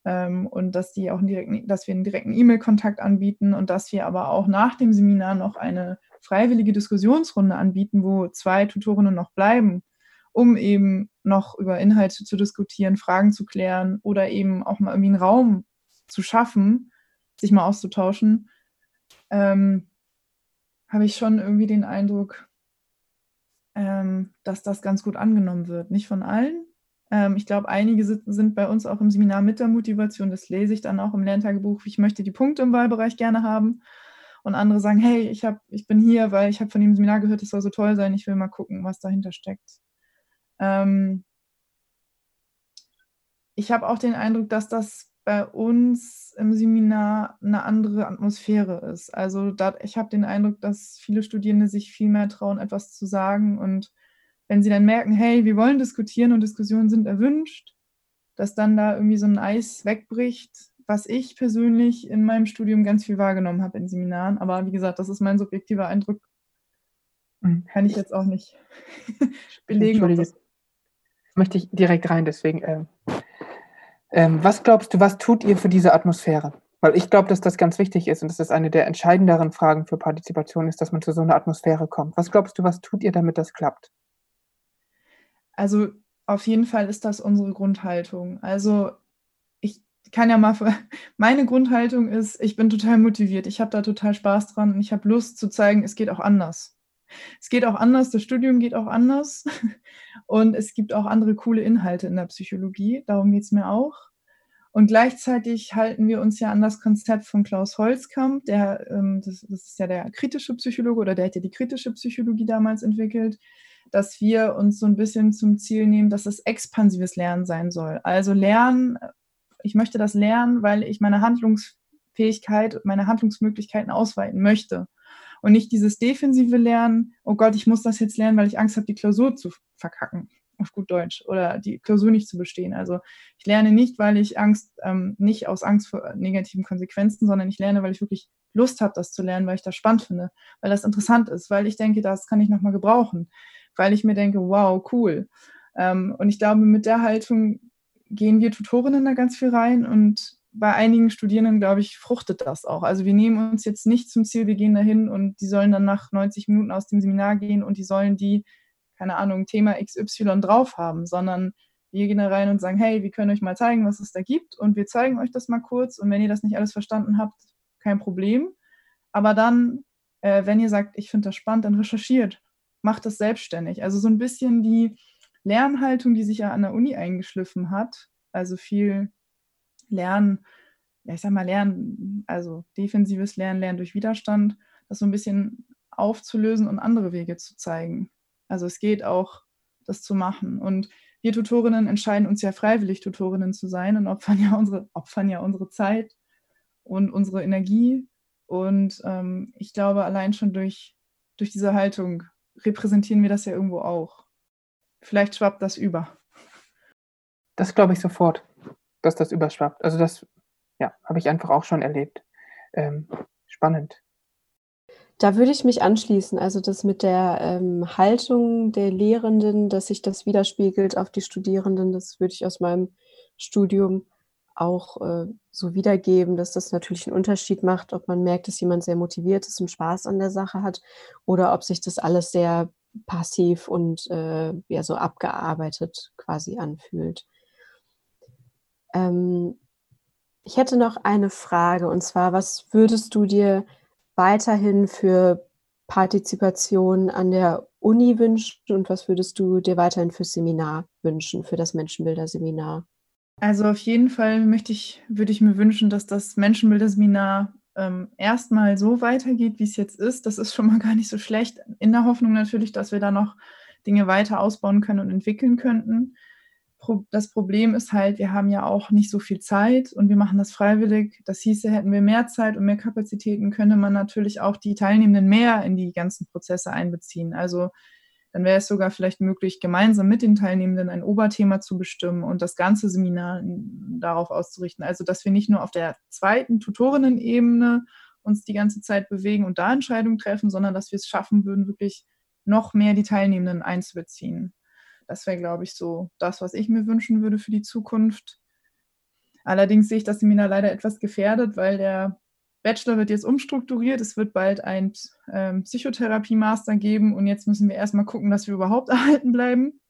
ähm, und dass die auch einen direkten, dass wir einen direkten E-Mail-Kontakt anbieten und dass wir aber auch nach dem Seminar noch eine freiwillige Diskussionsrunde anbieten, wo zwei Tutorinnen noch bleiben, um eben noch über Inhalte zu diskutieren, Fragen zu klären oder eben auch mal irgendwie einen Raum zu schaffen, sich mal auszutauschen, ähm, habe ich schon irgendwie den Eindruck, ähm, dass das ganz gut angenommen wird. Nicht von allen, ähm, ich glaube, einige sind bei uns auch im Seminar mit der Motivation, das lese ich dann auch im Lerntagebuch, ich möchte die Punkte im Wahlbereich gerne haben. Und andere sagen, hey, ich, hab, ich bin hier, weil ich habe von dem Seminar gehört, es soll so toll sein, ich will mal gucken, was dahinter steckt. Ähm ich habe auch den Eindruck, dass das bei uns im Seminar eine andere Atmosphäre ist. Also da, ich habe den Eindruck, dass viele Studierende sich viel mehr trauen, etwas zu sagen und wenn sie dann merken, hey, wir wollen diskutieren und Diskussionen sind erwünscht, dass dann da irgendwie so ein Eis wegbricht, was ich persönlich in meinem Studium ganz viel wahrgenommen habe in Seminaren. Aber wie gesagt, das ist mein subjektiver Eindruck. Hm. Kann ich jetzt auch nicht belegen. Das möchte ich direkt rein, deswegen. Äh, äh, was glaubst du, was tut ihr für diese Atmosphäre? Weil ich glaube, dass das ganz wichtig ist und dass das eine der entscheidenderen Fragen für Partizipation ist, dass man zu so einer Atmosphäre kommt. Was glaubst du, was tut ihr, damit das klappt? Also auf jeden Fall ist das unsere Grundhaltung. Also ich kann ja mal, meine Grundhaltung ist, ich bin total motiviert, ich habe da total Spaß dran und ich habe Lust zu zeigen, es geht auch anders. Es geht auch anders, das Studium geht auch anders und es gibt auch andere coole Inhalte in der Psychologie, darum geht es mir auch. Und gleichzeitig halten wir uns ja an das Konzept von Klaus Holzkamp, der, ähm, das, ist ja der kritische Psychologe oder der hat ja die kritische Psychologie damals entwickelt, dass wir uns so ein bisschen zum Ziel nehmen, dass es expansives Lernen sein soll. Also Lernen, ich möchte das lernen, weil ich meine Handlungsfähigkeit, meine Handlungsmöglichkeiten ausweiten möchte. Und nicht dieses defensive Lernen, oh Gott, ich muss das jetzt lernen, weil ich Angst habe, die Klausur zu verkacken, auf gut Deutsch, oder die Klausur nicht zu bestehen. Also ich lerne nicht, weil ich Angst, ähm, nicht aus Angst vor negativen Konsequenzen, sondern ich lerne, weil ich wirklich Lust habe, das zu lernen, weil ich das spannend finde, weil das interessant ist, weil ich denke, das kann ich nochmal gebrauchen weil ich mir denke, wow, cool. Ähm, und ich glaube, mit der Haltung gehen wir Tutorinnen da ganz viel rein und bei einigen Studierenden, glaube ich, fruchtet das auch. Also wir nehmen uns jetzt nicht zum Ziel, wir gehen dahin und die sollen dann nach 90 Minuten aus dem Seminar gehen und die sollen die, keine Ahnung, Thema XY drauf haben, sondern wir gehen da rein und sagen, hey, wir können euch mal zeigen, was es da gibt und wir zeigen euch das mal kurz und wenn ihr das nicht alles verstanden habt, kein Problem. Aber dann, äh, wenn ihr sagt, ich finde das spannend, dann recherchiert macht das selbstständig. Also so ein bisschen die Lernhaltung, die sich ja an der Uni eingeschliffen hat, also viel Lernen, ja, ich sag mal Lernen, also defensives Lernen, Lernen durch Widerstand, das so ein bisschen aufzulösen und andere Wege zu zeigen. Also es geht auch, das zu machen. Und wir Tutorinnen entscheiden uns ja freiwillig, Tutorinnen zu sein und opfern ja unsere, opfern ja unsere Zeit und unsere Energie. Und ähm, ich glaube, allein schon durch, durch diese Haltung repräsentieren wir das ja irgendwo auch. Vielleicht schwappt das über. Das glaube ich sofort, dass das überschwappt. Also das, ja, habe ich einfach auch schon erlebt. Ähm, spannend. Da würde ich mich anschließen. Also das mit der ähm, Haltung der Lehrenden, dass sich das widerspiegelt auf die Studierenden, das würde ich aus meinem Studium auch äh, so wiedergeben, dass das natürlich einen Unterschied macht, ob man merkt, dass jemand sehr motiviert ist und Spaß an der Sache hat oder ob sich das alles sehr passiv und äh, ja so abgearbeitet quasi anfühlt. Ähm, ich hätte noch eine Frage und zwar, was würdest du dir weiterhin für Partizipation an der Uni wünschen und was würdest du dir weiterhin fürs Seminar wünschen, für das Menschenbilder-Seminar? Also auf jeden Fall möchte ich, würde ich mir wünschen, dass das Menschenbilderseminar ähm, erstmal so weitergeht, wie es jetzt ist, das ist schon mal gar nicht so schlecht. In der Hoffnung natürlich, dass wir da noch Dinge weiter ausbauen können und entwickeln könnten. Das Problem ist halt, wir haben ja auch nicht so viel Zeit und wir machen das freiwillig. Das hieße, hätten wir mehr Zeit und mehr Kapazitäten, könnte man natürlich auch die Teilnehmenden mehr in die ganzen Prozesse einbeziehen. Also dann wäre es sogar vielleicht möglich, gemeinsam mit den Teilnehmenden ein Oberthema zu bestimmen und das ganze Seminar darauf auszurichten. Also, dass wir nicht nur auf der zweiten Tutorinnen-Ebene uns die ganze Zeit bewegen und da Entscheidungen treffen, sondern dass wir es schaffen würden, wirklich noch mehr die Teilnehmenden einzubeziehen. Das wäre, glaube ich, so das, was ich mir wünschen würde für die Zukunft. Allerdings sehe ich das Seminar leider etwas gefährdet, weil der Bachelor wird jetzt umstrukturiert. Es wird bald ein ähm, Psychotherapie-Master geben und jetzt müssen wir erstmal gucken, dass wir überhaupt erhalten bleiben.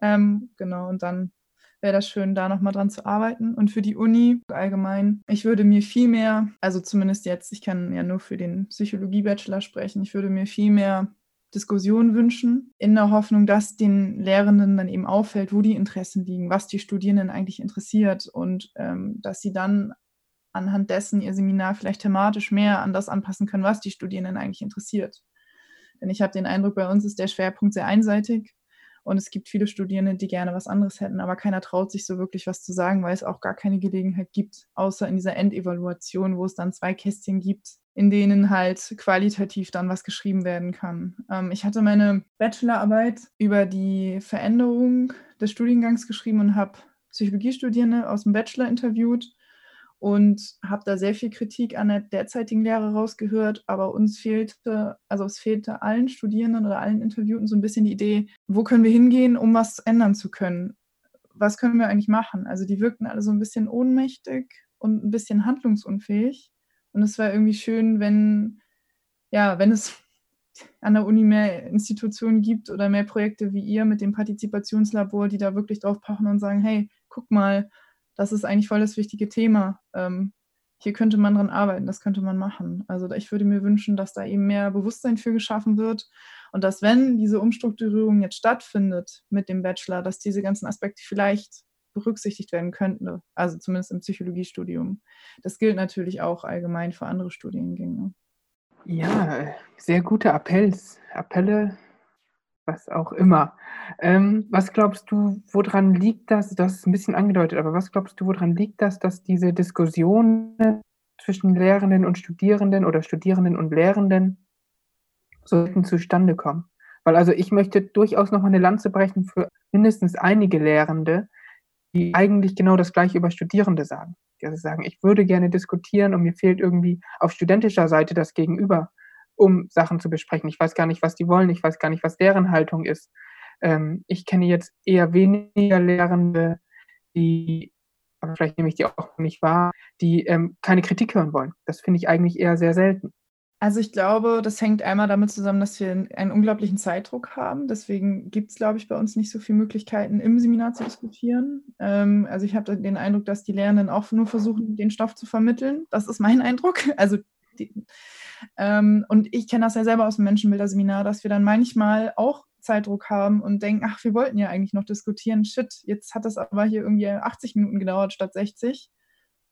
Ähm, genau, und dann wäre das schön, da nochmal dran zu arbeiten. Und für die Uni allgemein, ich würde mir viel mehr, also zumindest jetzt, ich kann ja nur für den Psychologie-Bachelor sprechen, ich würde mir viel mehr Diskussion wünschen, in der Hoffnung, dass den Lehrenden dann eben auffällt, wo die Interessen liegen, was die Studierenden eigentlich interessiert und ähm, dass sie dann anhand dessen ihr Seminar vielleicht thematisch mehr an das anpassen können, was die Studierenden eigentlich interessiert. Denn ich habe den Eindruck, bei uns ist der Schwerpunkt sehr einseitig und es gibt viele Studierende, die gerne was anderes hätten, aber keiner traut sich so wirklich was zu sagen, weil es auch gar keine Gelegenheit gibt, außer in dieser Endevaluation, wo es dann zwei Kästchen gibt, in denen halt qualitativ dann was geschrieben werden kann. Ähm, ich hatte meine Bachelorarbeit über die Veränderung des Studiengangs geschrieben und habe Psychologiestudierende aus dem Bachelor interviewt und habe da sehr viel Kritik an der derzeitigen Lehre rausgehört, aber uns fehlte, also es fehlte allen Studierenden oder allen Interviewten so ein bisschen die Idee, wo können wir hingehen, um was ändern zu können? Was können wir eigentlich machen? Also die wirkten alle so ein bisschen ohnmächtig und ein bisschen handlungsunfähig. Und es war irgendwie schön, wenn, ja, wenn es an der Uni mehr Institutionen gibt oder mehr Projekte wie ihr mit dem Partizipationslabor, die da wirklich drauf pochen und sagen, hey, guck mal, das ist eigentlich voll das wichtige Thema. Ähm, hier könnte man dran arbeiten, das könnte man machen. Also ich würde mir wünschen, dass da eben mehr Bewusstsein für geschaffen wird und dass, wenn diese Umstrukturierung jetzt stattfindet mit dem Bachelor, dass diese ganzen Aspekte vielleicht berücksichtigt werden könnten, also zumindest im Psychologiestudium. Das gilt natürlich auch allgemein für andere Studiengänge. Ja, sehr gute Appells. Appelle was auch immer. Ähm, was glaubst du, woran liegt das? Das ist ein bisschen angedeutet, aber was glaubst du, woran liegt das, dass diese Diskussionen zwischen Lehrenden und Studierenden oder Studierenden und Lehrenden sollten zustande kommen? Weil also ich möchte durchaus noch mal eine Lanze brechen für mindestens einige Lehrende, die eigentlich genau das Gleiche über Studierende sagen. Die also sagen, ich würde gerne diskutieren und mir fehlt irgendwie auf studentischer Seite das Gegenüber um Sachen zu besprechen. Ich weiß gar nicht, was die wollen. Ich weiß gar nicht, was deren Haltung ist. Ähm, ich kenne jetzt eher weniger Lehrende, die, aber vielleicht nehme ich die auch nicht wahr, die ähm, keine Kritik hören wollen. Das finde ich eigentlich eher sehr selten. Also ich glaube, das hängt einmal damit zusammen, dass wir einen unglaublichen Zeitdruck haben. Deswegen gibt es, glaube ich, bei uns nicht so viele Möglichkeiten, im Seminar zu diskutieren. Ähm, also ich habe den Eindruck, dass die Lehrenden auch nur versuchen, den Stoff zu vermitteln. Das ist mein Eindruck. Also die, ähm, und ich kenne das ja selber aus dem Menschenbilderseminar, dass wir dann manchmal auch Zeitdruck haben und denken, ach, wir wollten ja eigentlich noch diskutieren. Shit, jetzt hat das aber hier irgendwie 80 Minuten gedauert statt 60.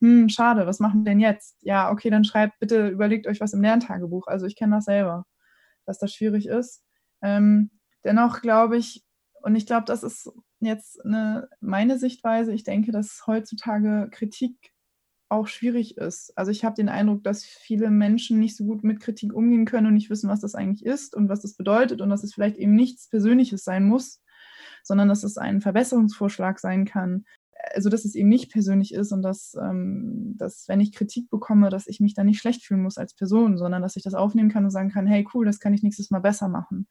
Hm, schade, was machen wir denn jetzt? Ja, okay, dann schreibt bitte, überlegt euch was im Lerntagebuch. Also ich kenne das selber, dass das schwierig ist. Ähm, dennoch glaube ich, und ich glaube, das ist jetzt eine, meine Sichtweise, ich denke, dass heutzutage Kritik auch schwierig ist. Also ich habe den Eindruck, dass viele Menschen nicht so gut mit Kritik umgehen können und nicht wissen, was das eigentlich ist und was das bedeutet und dass es vielleicht eben nichts Persönliches sein muss, sondern dass es ein Verbesserungsvorschlag sein kann. Also dass es eben nicht persönlich ist und dass, ähm, dass, wenn ich Kritik bekomme, dass ich mich da nicht schlecht fühlen muss als Person, sondern dass ich das aufnehmen kann und sagen kann, hey cool, das kann ich nächstes Mal besser machen.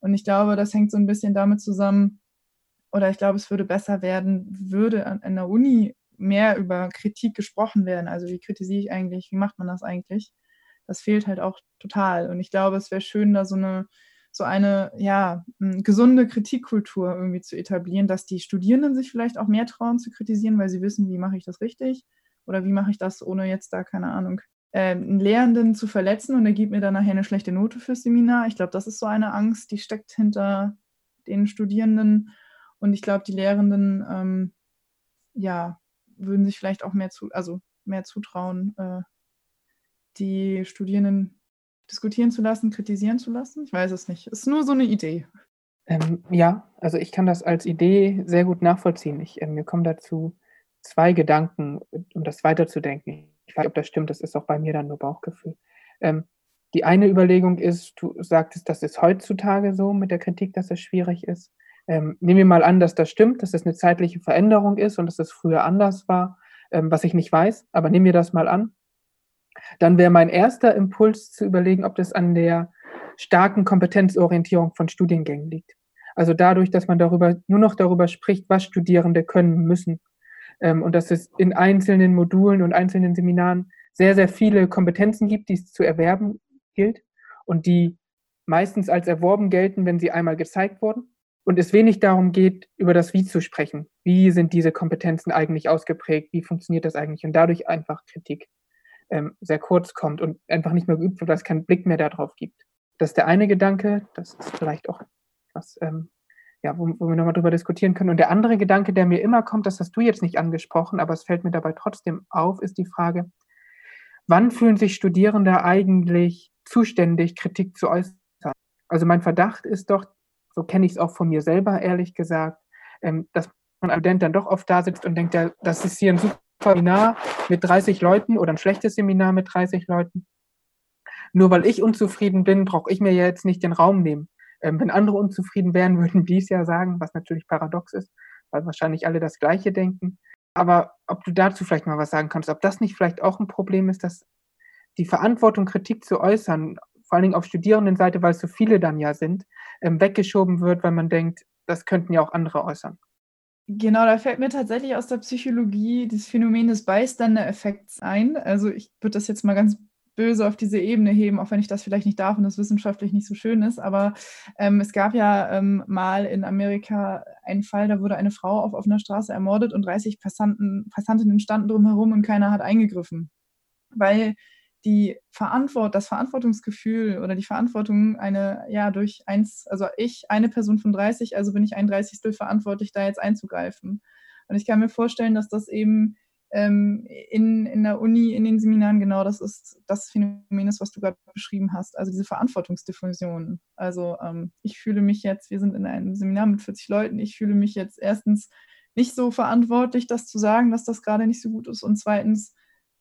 Und ich glaube, das hängt so ein bisschen damit zusammen, oder ich glaube, es würde besser werden, würde an, an der Uni mehr über Kritik gesprochen werden. Also wie kritisiere ich eigentlich, wie macht man das eigentlich? Das fehlt halt auch total. Und ich glaube, es wäre schön, da so eine, so eine ja, gesunde Kritikkultur irgendwie zu etablieren, dass die Studierenden sich vielleicht auch mehr trauen zu kritisieren, weil sie wissen, wie mache ich das richtig oder wie mache ich das, ohne jetzt da, keine Ahnung, äh, einen Lehrenden zu verletzen und er gibt mir dann nachher eine schlechte Note fürs Seminar. Ich glaube, das ist so eine Angst, die steckt hinter den Studierenden. Und ich glaube, die Lehrenden, ähm, ja, würden sich vielleicht auch mehr zu, also mehr zutrauen, äh, die Studierenden diskutieren zu lassen, kritisieren zu lassen? Ich weiß es nicht. Es ist nur so eine Idee. Ähm, ja, also ich kann das als Idee sehr gut nachvollziehen. Ich, äh, mir kommen dazu zwei Gedanken, um das weiterzudenken. Ich weiß nicht, ob das stimmt, das ist auch bei mir dann nur Bauchgefühl. Ähm, die eine Überlegung ist, du sagtest, das ist heutzutage so mit der Kritik, dass es schwierig ist. Ähm, nehmen wir mal an, dass das stimmt, dass das eine zeitliche Veränderung ist und dass es früher anders war, ähm, was ich nicht weiß, aber nehmen wir das mal an. Dann wäre mein erster Impuls zu überlegen, ob das an der starken Kompetenzorientierung von Studiengängen liegt. Also dadurch, dass man darüber nur noch darüber spricht, was Studierende können müssen ähm, und dass es in einzelnen Modulen und einzelnen Seminaren sehr, sehr viele Kompetenzen gibt, die es zu erwerben gilt und die meistens als erworben gelten, wenn sie einmal gezeigt wurden. Und es wenig darum geht, über das Wie zu sprechen. Wie sind diese Kompetenzen eigentlich ausgeprägt? Wie funktioniert das eigentlich? Und dadurch einfach Kritik ähm, sehr kurz kommt und einfach nicht mehr geübt wird, weil es keinen Blick mehr darauf gibt. Das ist der eine Gedanke. Das ist vielleicht auch was, ähm, ja, wo, wo wir nochmal drüber diskutieren können. Und der andere Gedanke, der mir immer kommt, das hast du jetzt nicht angesprochen, aber es fällt mir dabei trotzdem auf, ist die Frage, wann fühlen sich Studierende eigentlich zuständig, Kritik zu äußern? Also mein Verdacht ist doch, so kenne ich es auch von mir selber, ehrlich gesagt, ähm, dass man als Student dann doch oft da sitzt und denkt, ja, das ist hier ein super Seminar mit 30 Leuten oder ein schlechtes Seminar mit 30 Leuten. Nur weil ich unzufrieden bin, brauche ich mir ja jetzt nicht den Raum nehmen. Ähm, wenn andere unzufrieden wären, würden die es ja sagen, was natürlich paradox ist, weil wahrscheinlich alle das Gleiche denken. Aber ob du dazu vielleicht mal was sagen kannst, ob das nicht vielleicht auch ein Problem ist, dass die Verantwortung, Kritik zu äußern, vor allen Dingen auf Studierendenseite, weil es so viele dann ja sind, ähm, weggeschoben wird, weil man denkt, das könnten ja auch andere äußern. Genau, da fällt mir tatsächlich aus der Psychologie das Phänomen des Bystander-Effekts ein. Also ich würde das jetzt mal ganz böse auf diese Ebene heben, auch wenn ich das vielleicht nicht darf und das wissenschaftlich nicht so schön ist. Aber ähm, es gab ja ähm, mal in Amerika einen Fall, da wurde eine Frau auf offener Straße ermordet und 30 Passanten, Passantinnen standen drumherum und keiner hat eingegriffen. Weil die Verantwort, das Verantwortungsgefühl oder die Verantwortung eine, ja, durch eins, also ich, eine Person von 30, also bin ich ein Dreißigstel verantwortlich, da jetzt einzugreifen. Und ich kann mir vorstellen, dass das eben ähm, in, in der Uni, in den Seminaren genau das ist, das Phänomen ist, was du gerade beschrieben hast. Also diese Verantwortungsdiffusion. Also ähm, ich fühle mich jetzt, wir sind in einem Seminar mit 40 Leuten, ich fühle mich jetzt erstens nicht so verantwortlich, das zu sagen, dass das gerade nicht so gut ist. Und zweitens,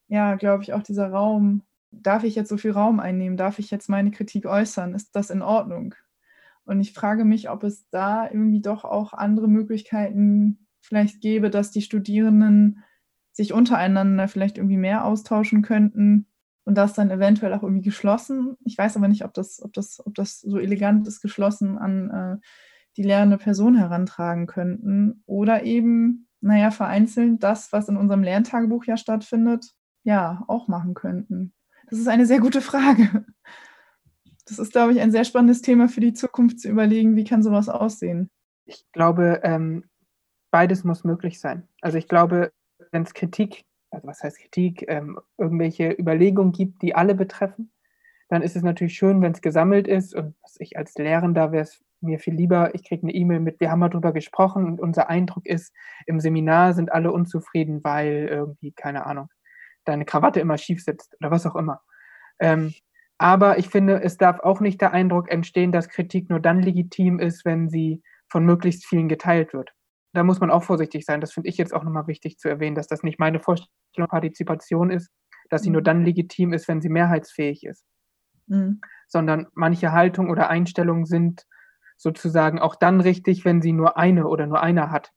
ja, glaube ich, auch dieser Raum, darf ich jetzt so viel Raum einnehmen? Darf ich jetzt meine Kritik äußern? Ist das in Ordnung? Und ich frage mich, ob es da irgendwie doch auch andere Möglichkeiten vielleicht gäbe, dass die Studierenden sich untereinander vielleicht irgendwie mehr austauschen könnten und das dann eventuell auch irgendwie geschlossen. Ich weiß aber nicht, ob das, ob das, ob das so elegant ist, geschlossen an äh, die lehrende Person herantragen könnten. Oder eben, naja, vereinzelt das, was in unserem Lerntagebuch ja stattfindet, ja, auch machen könnten. Das ist eine sehr gute Frage. Das ist, glaube ich, ein sehr spannendes Thema für die Zukunft zu überlegen, wie kann sowas aussehen. Ich glaube, ähm, beides muss möglich sein. Also ich glaube, wenn es Kritik, also was heißt Kritik, ähm, irgendwelche Überlegungen gibt, die alle betreffen, dann ist es natürlich schön, wenn es gesammelt ist. Und was ich als Lehrender wäre es mir viel lieber, ich kriege eine E-Mail mit, wir haben mal drüber gesprochen und unser Eindruck ist, im Seminar sind alle unzufrieden, weil irgendwie, keine Ahnung, deine Krawatte immer schief sitzt oder was auch immer. Ähm, aber ich finde, es darf auch nicht der Eindruck entstehen, dass Kritik nur dann legitim ist, wenn sie von möglichst vielen geteilt wird da muss man auch vorsichtig sein. Das finde ich jetzt auch nochmal wichtig zu erwähnen, dass das nicht meine Vorstellung Partizipation ist, dass sie nur mhm. dann legitim ist, wenn sie mehrheitsfähig ist. Mhm. Sondern manche Haltungen oder Einstellungen sind sozusagen auch dann richtig, wenn sie nur eine oder nur einer hat.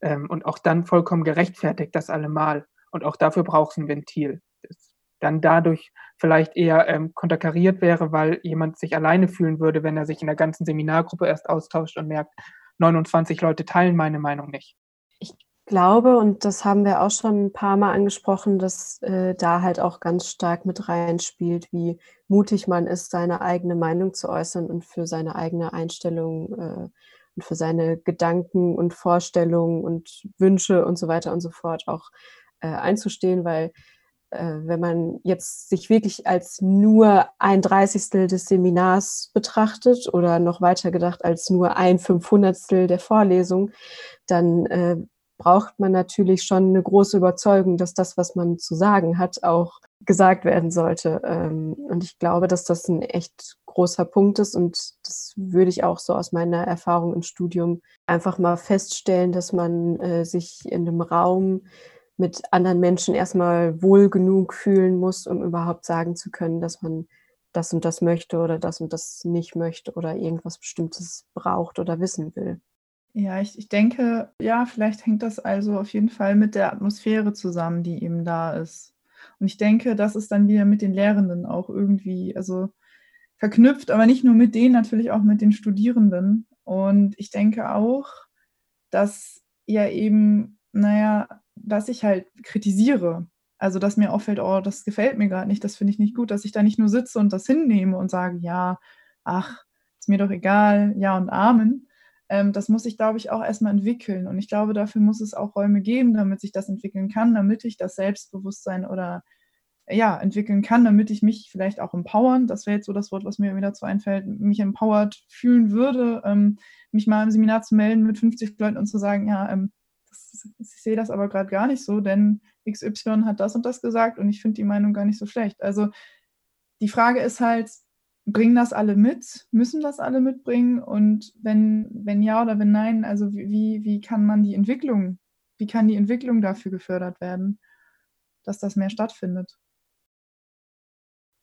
Ähm, und auch dann vollkommen gerechtfertigt, das allemal. Und auch dafür braucht es ein Ventil. Das dann dadurch vielleicht eher ähm, konterkariert wäre, weil jemand sich alleine fühlen würde, wenn er sich in der ganzen Seminargruppe erst austauscht und merkt, 29 Leute teilen meine Meinung nicht. Ich glaube, und das haben wir auch schon ein paar Mal angesprochen, dass äh, da halt auch ganz stark mit reinspielt, wie mutig man ist, seine eigene Meinung zu äußern und für seine eigene Einstellung äh, und für seine Gedanken und Vorstellungen und Wünsche und so weiter und so fort auch äh, einzustehen, weil äh, wenn man jetzt sich wirklich als nur ein Dreißigstel des Seminars betrachtet oder noch weiter gedacht als nur ein Fünfhundertstel der Vorlesung, dann äh, braucht man natürlich schon eine große Überzeugung, dass das, was man zu sagen hat, auch gesagt werden sollte. Ähm, und ich glaube, dass das ein echt großer Punkt ist und das würde ich auch so aus meiner Erfahrung im Studium einfach mal feststellen, dass man äh, sich in einem Raum mit anderen Menschen erstmal wohl genug fühlen muss, um überhaupt sagen zu können, dass man das und das möchte oder das und das nicht möchte oder irgendwas Bestimmtes braucht oder wissen will. Ja, ich, ich denke, ja, vielleicht hängt das also auf jeden Fall mit der Atmosphäre zusammen, die eben da ist. Und ich denke, das ist dann wieder mit den Lehrenden auch irgendwie, also verknüpft, aber nicht nur mit denen, natürlich auch mit den Studierenden. Und ich denke auch, dass ja eben, naja, dass ich halt kritisiere. Also, dass mir auffällt, oh, das gefällt mir gerade nicht, das finde ich nicht gut, dass ich da nicht nur sitze und das hinnehme und sage, ja, ach, ist mir doch egal, ja und Amen. Ähm, das muss ich, glaube ich, auch erstmal entwickeln. Und ich glaube, dafür muss es auch Räume geben, damit sich das entwickeln kann, damit ich das Selbstbewusstsein oder ja, entwickeln kann, damit ich mich vielleicht auch empowern, das wäre jetzt so das Wort, was mir wieder dazu einfällt, mich empowered fühlen würde, ähm, mich mal im Seminar zu melden mit 50 Leuten und zu sagen, ja, ähm, ich sehe das aber gerade gar nicht so, denn XY hat das und das gesagt und ich finde die Meinung gar nicht so schlecht. Also die Frage ist halt, bringen das alle mit? Müssen das alle mitbringen? Und wenn, wenn ja oder wenn nein, also wie, wie kann man die Entwicklung, wie kann die Entwicklung dafür gefördert werden, dass das mehr stattfindet?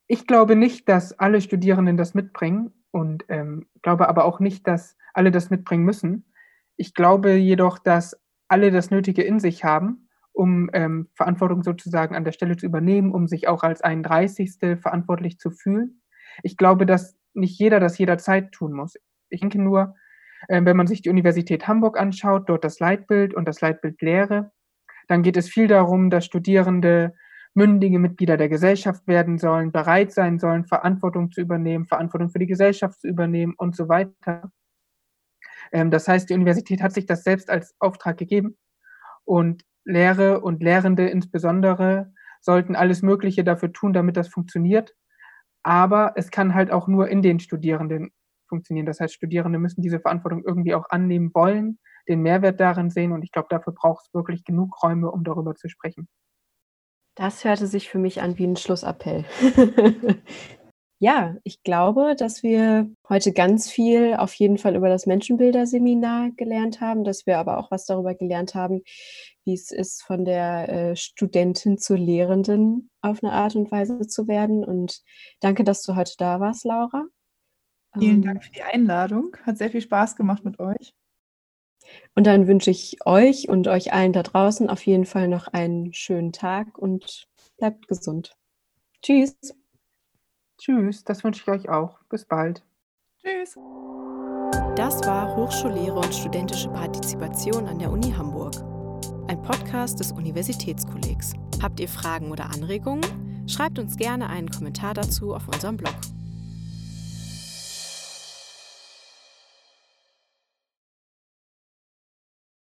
Ich glaube nicht, dass alle Studierenden das mitbringen und ähm, glaube aber auch nicht, dass alle das mitbringen müssen. Ich glaube jedoch, dass alle das Nötige in sich haben, um ähm, Verantwortung sozusagen an der Stelle zu übernehmen, um sich auch als 31. verantwortlich zu fühlen. Ich glaube, dass nicht jeder das jederzeit tun muss. Ich denke nur, äh, wenn man sich die Universität Hamburg anschaut, dort das Leitbild und das Leitbild Lehre, dann geht es viel darum, dass Studierende mündige Mitglieder der Gesellschaft werden sollen, bereit sein sollen, Verantwortung zu übernehmen, Verantwortung für die Gesellschaft zu übernehmen und so weiter. Ähm, das heißt, die Universität hat sich das selbst als Auftrag gegeben und Lehre und Lehrende insbesondere sollten alles Mögliche dafür tun, damit das funktioniert. Aber es kann halt auch nur in den Studierenden funktionieren. Das heißt, Studierende müssen diese Verantwortung irgendwie auch annehmen wollen, den Mehrwert darin sehen. Und ich glaube, dafür braucht es wirklich genug Räume, um darüber zu sprechen. Das hörte sich für mich an wie ein Schlussappell. Ja, ich glaube, dass wir heute ganz viel auf jeden Fall über das Menschenbilder-Seminar gelernt haben, dass wir aber auch was darüber gelernt haben, wie es ist, von der äh, Studentin zur Lehrenden auf eine Art und Weise zu werden. Und danke, dass du heute da warst, Laura. Vielen ähm, Dank für die Einladung. Hat sehr viel Spaß gemacht mit euch. Und dann wünsche ich euch und euch allen da draußen auf jeden Fall noch einen schönen Tag und bleibt gesund. Tschüss. Tschüss, das wünsche ich euch auch. Bis bald. Tschüss. Das war Hochschullehre und studentische Partizipation an der Uni Hamburg. Ein Podcast des Universitätskollegs. Habt ihr Fragen oder Anregungen? Schreibt uns gerne einen Kommentar dazu auf unserem Blog.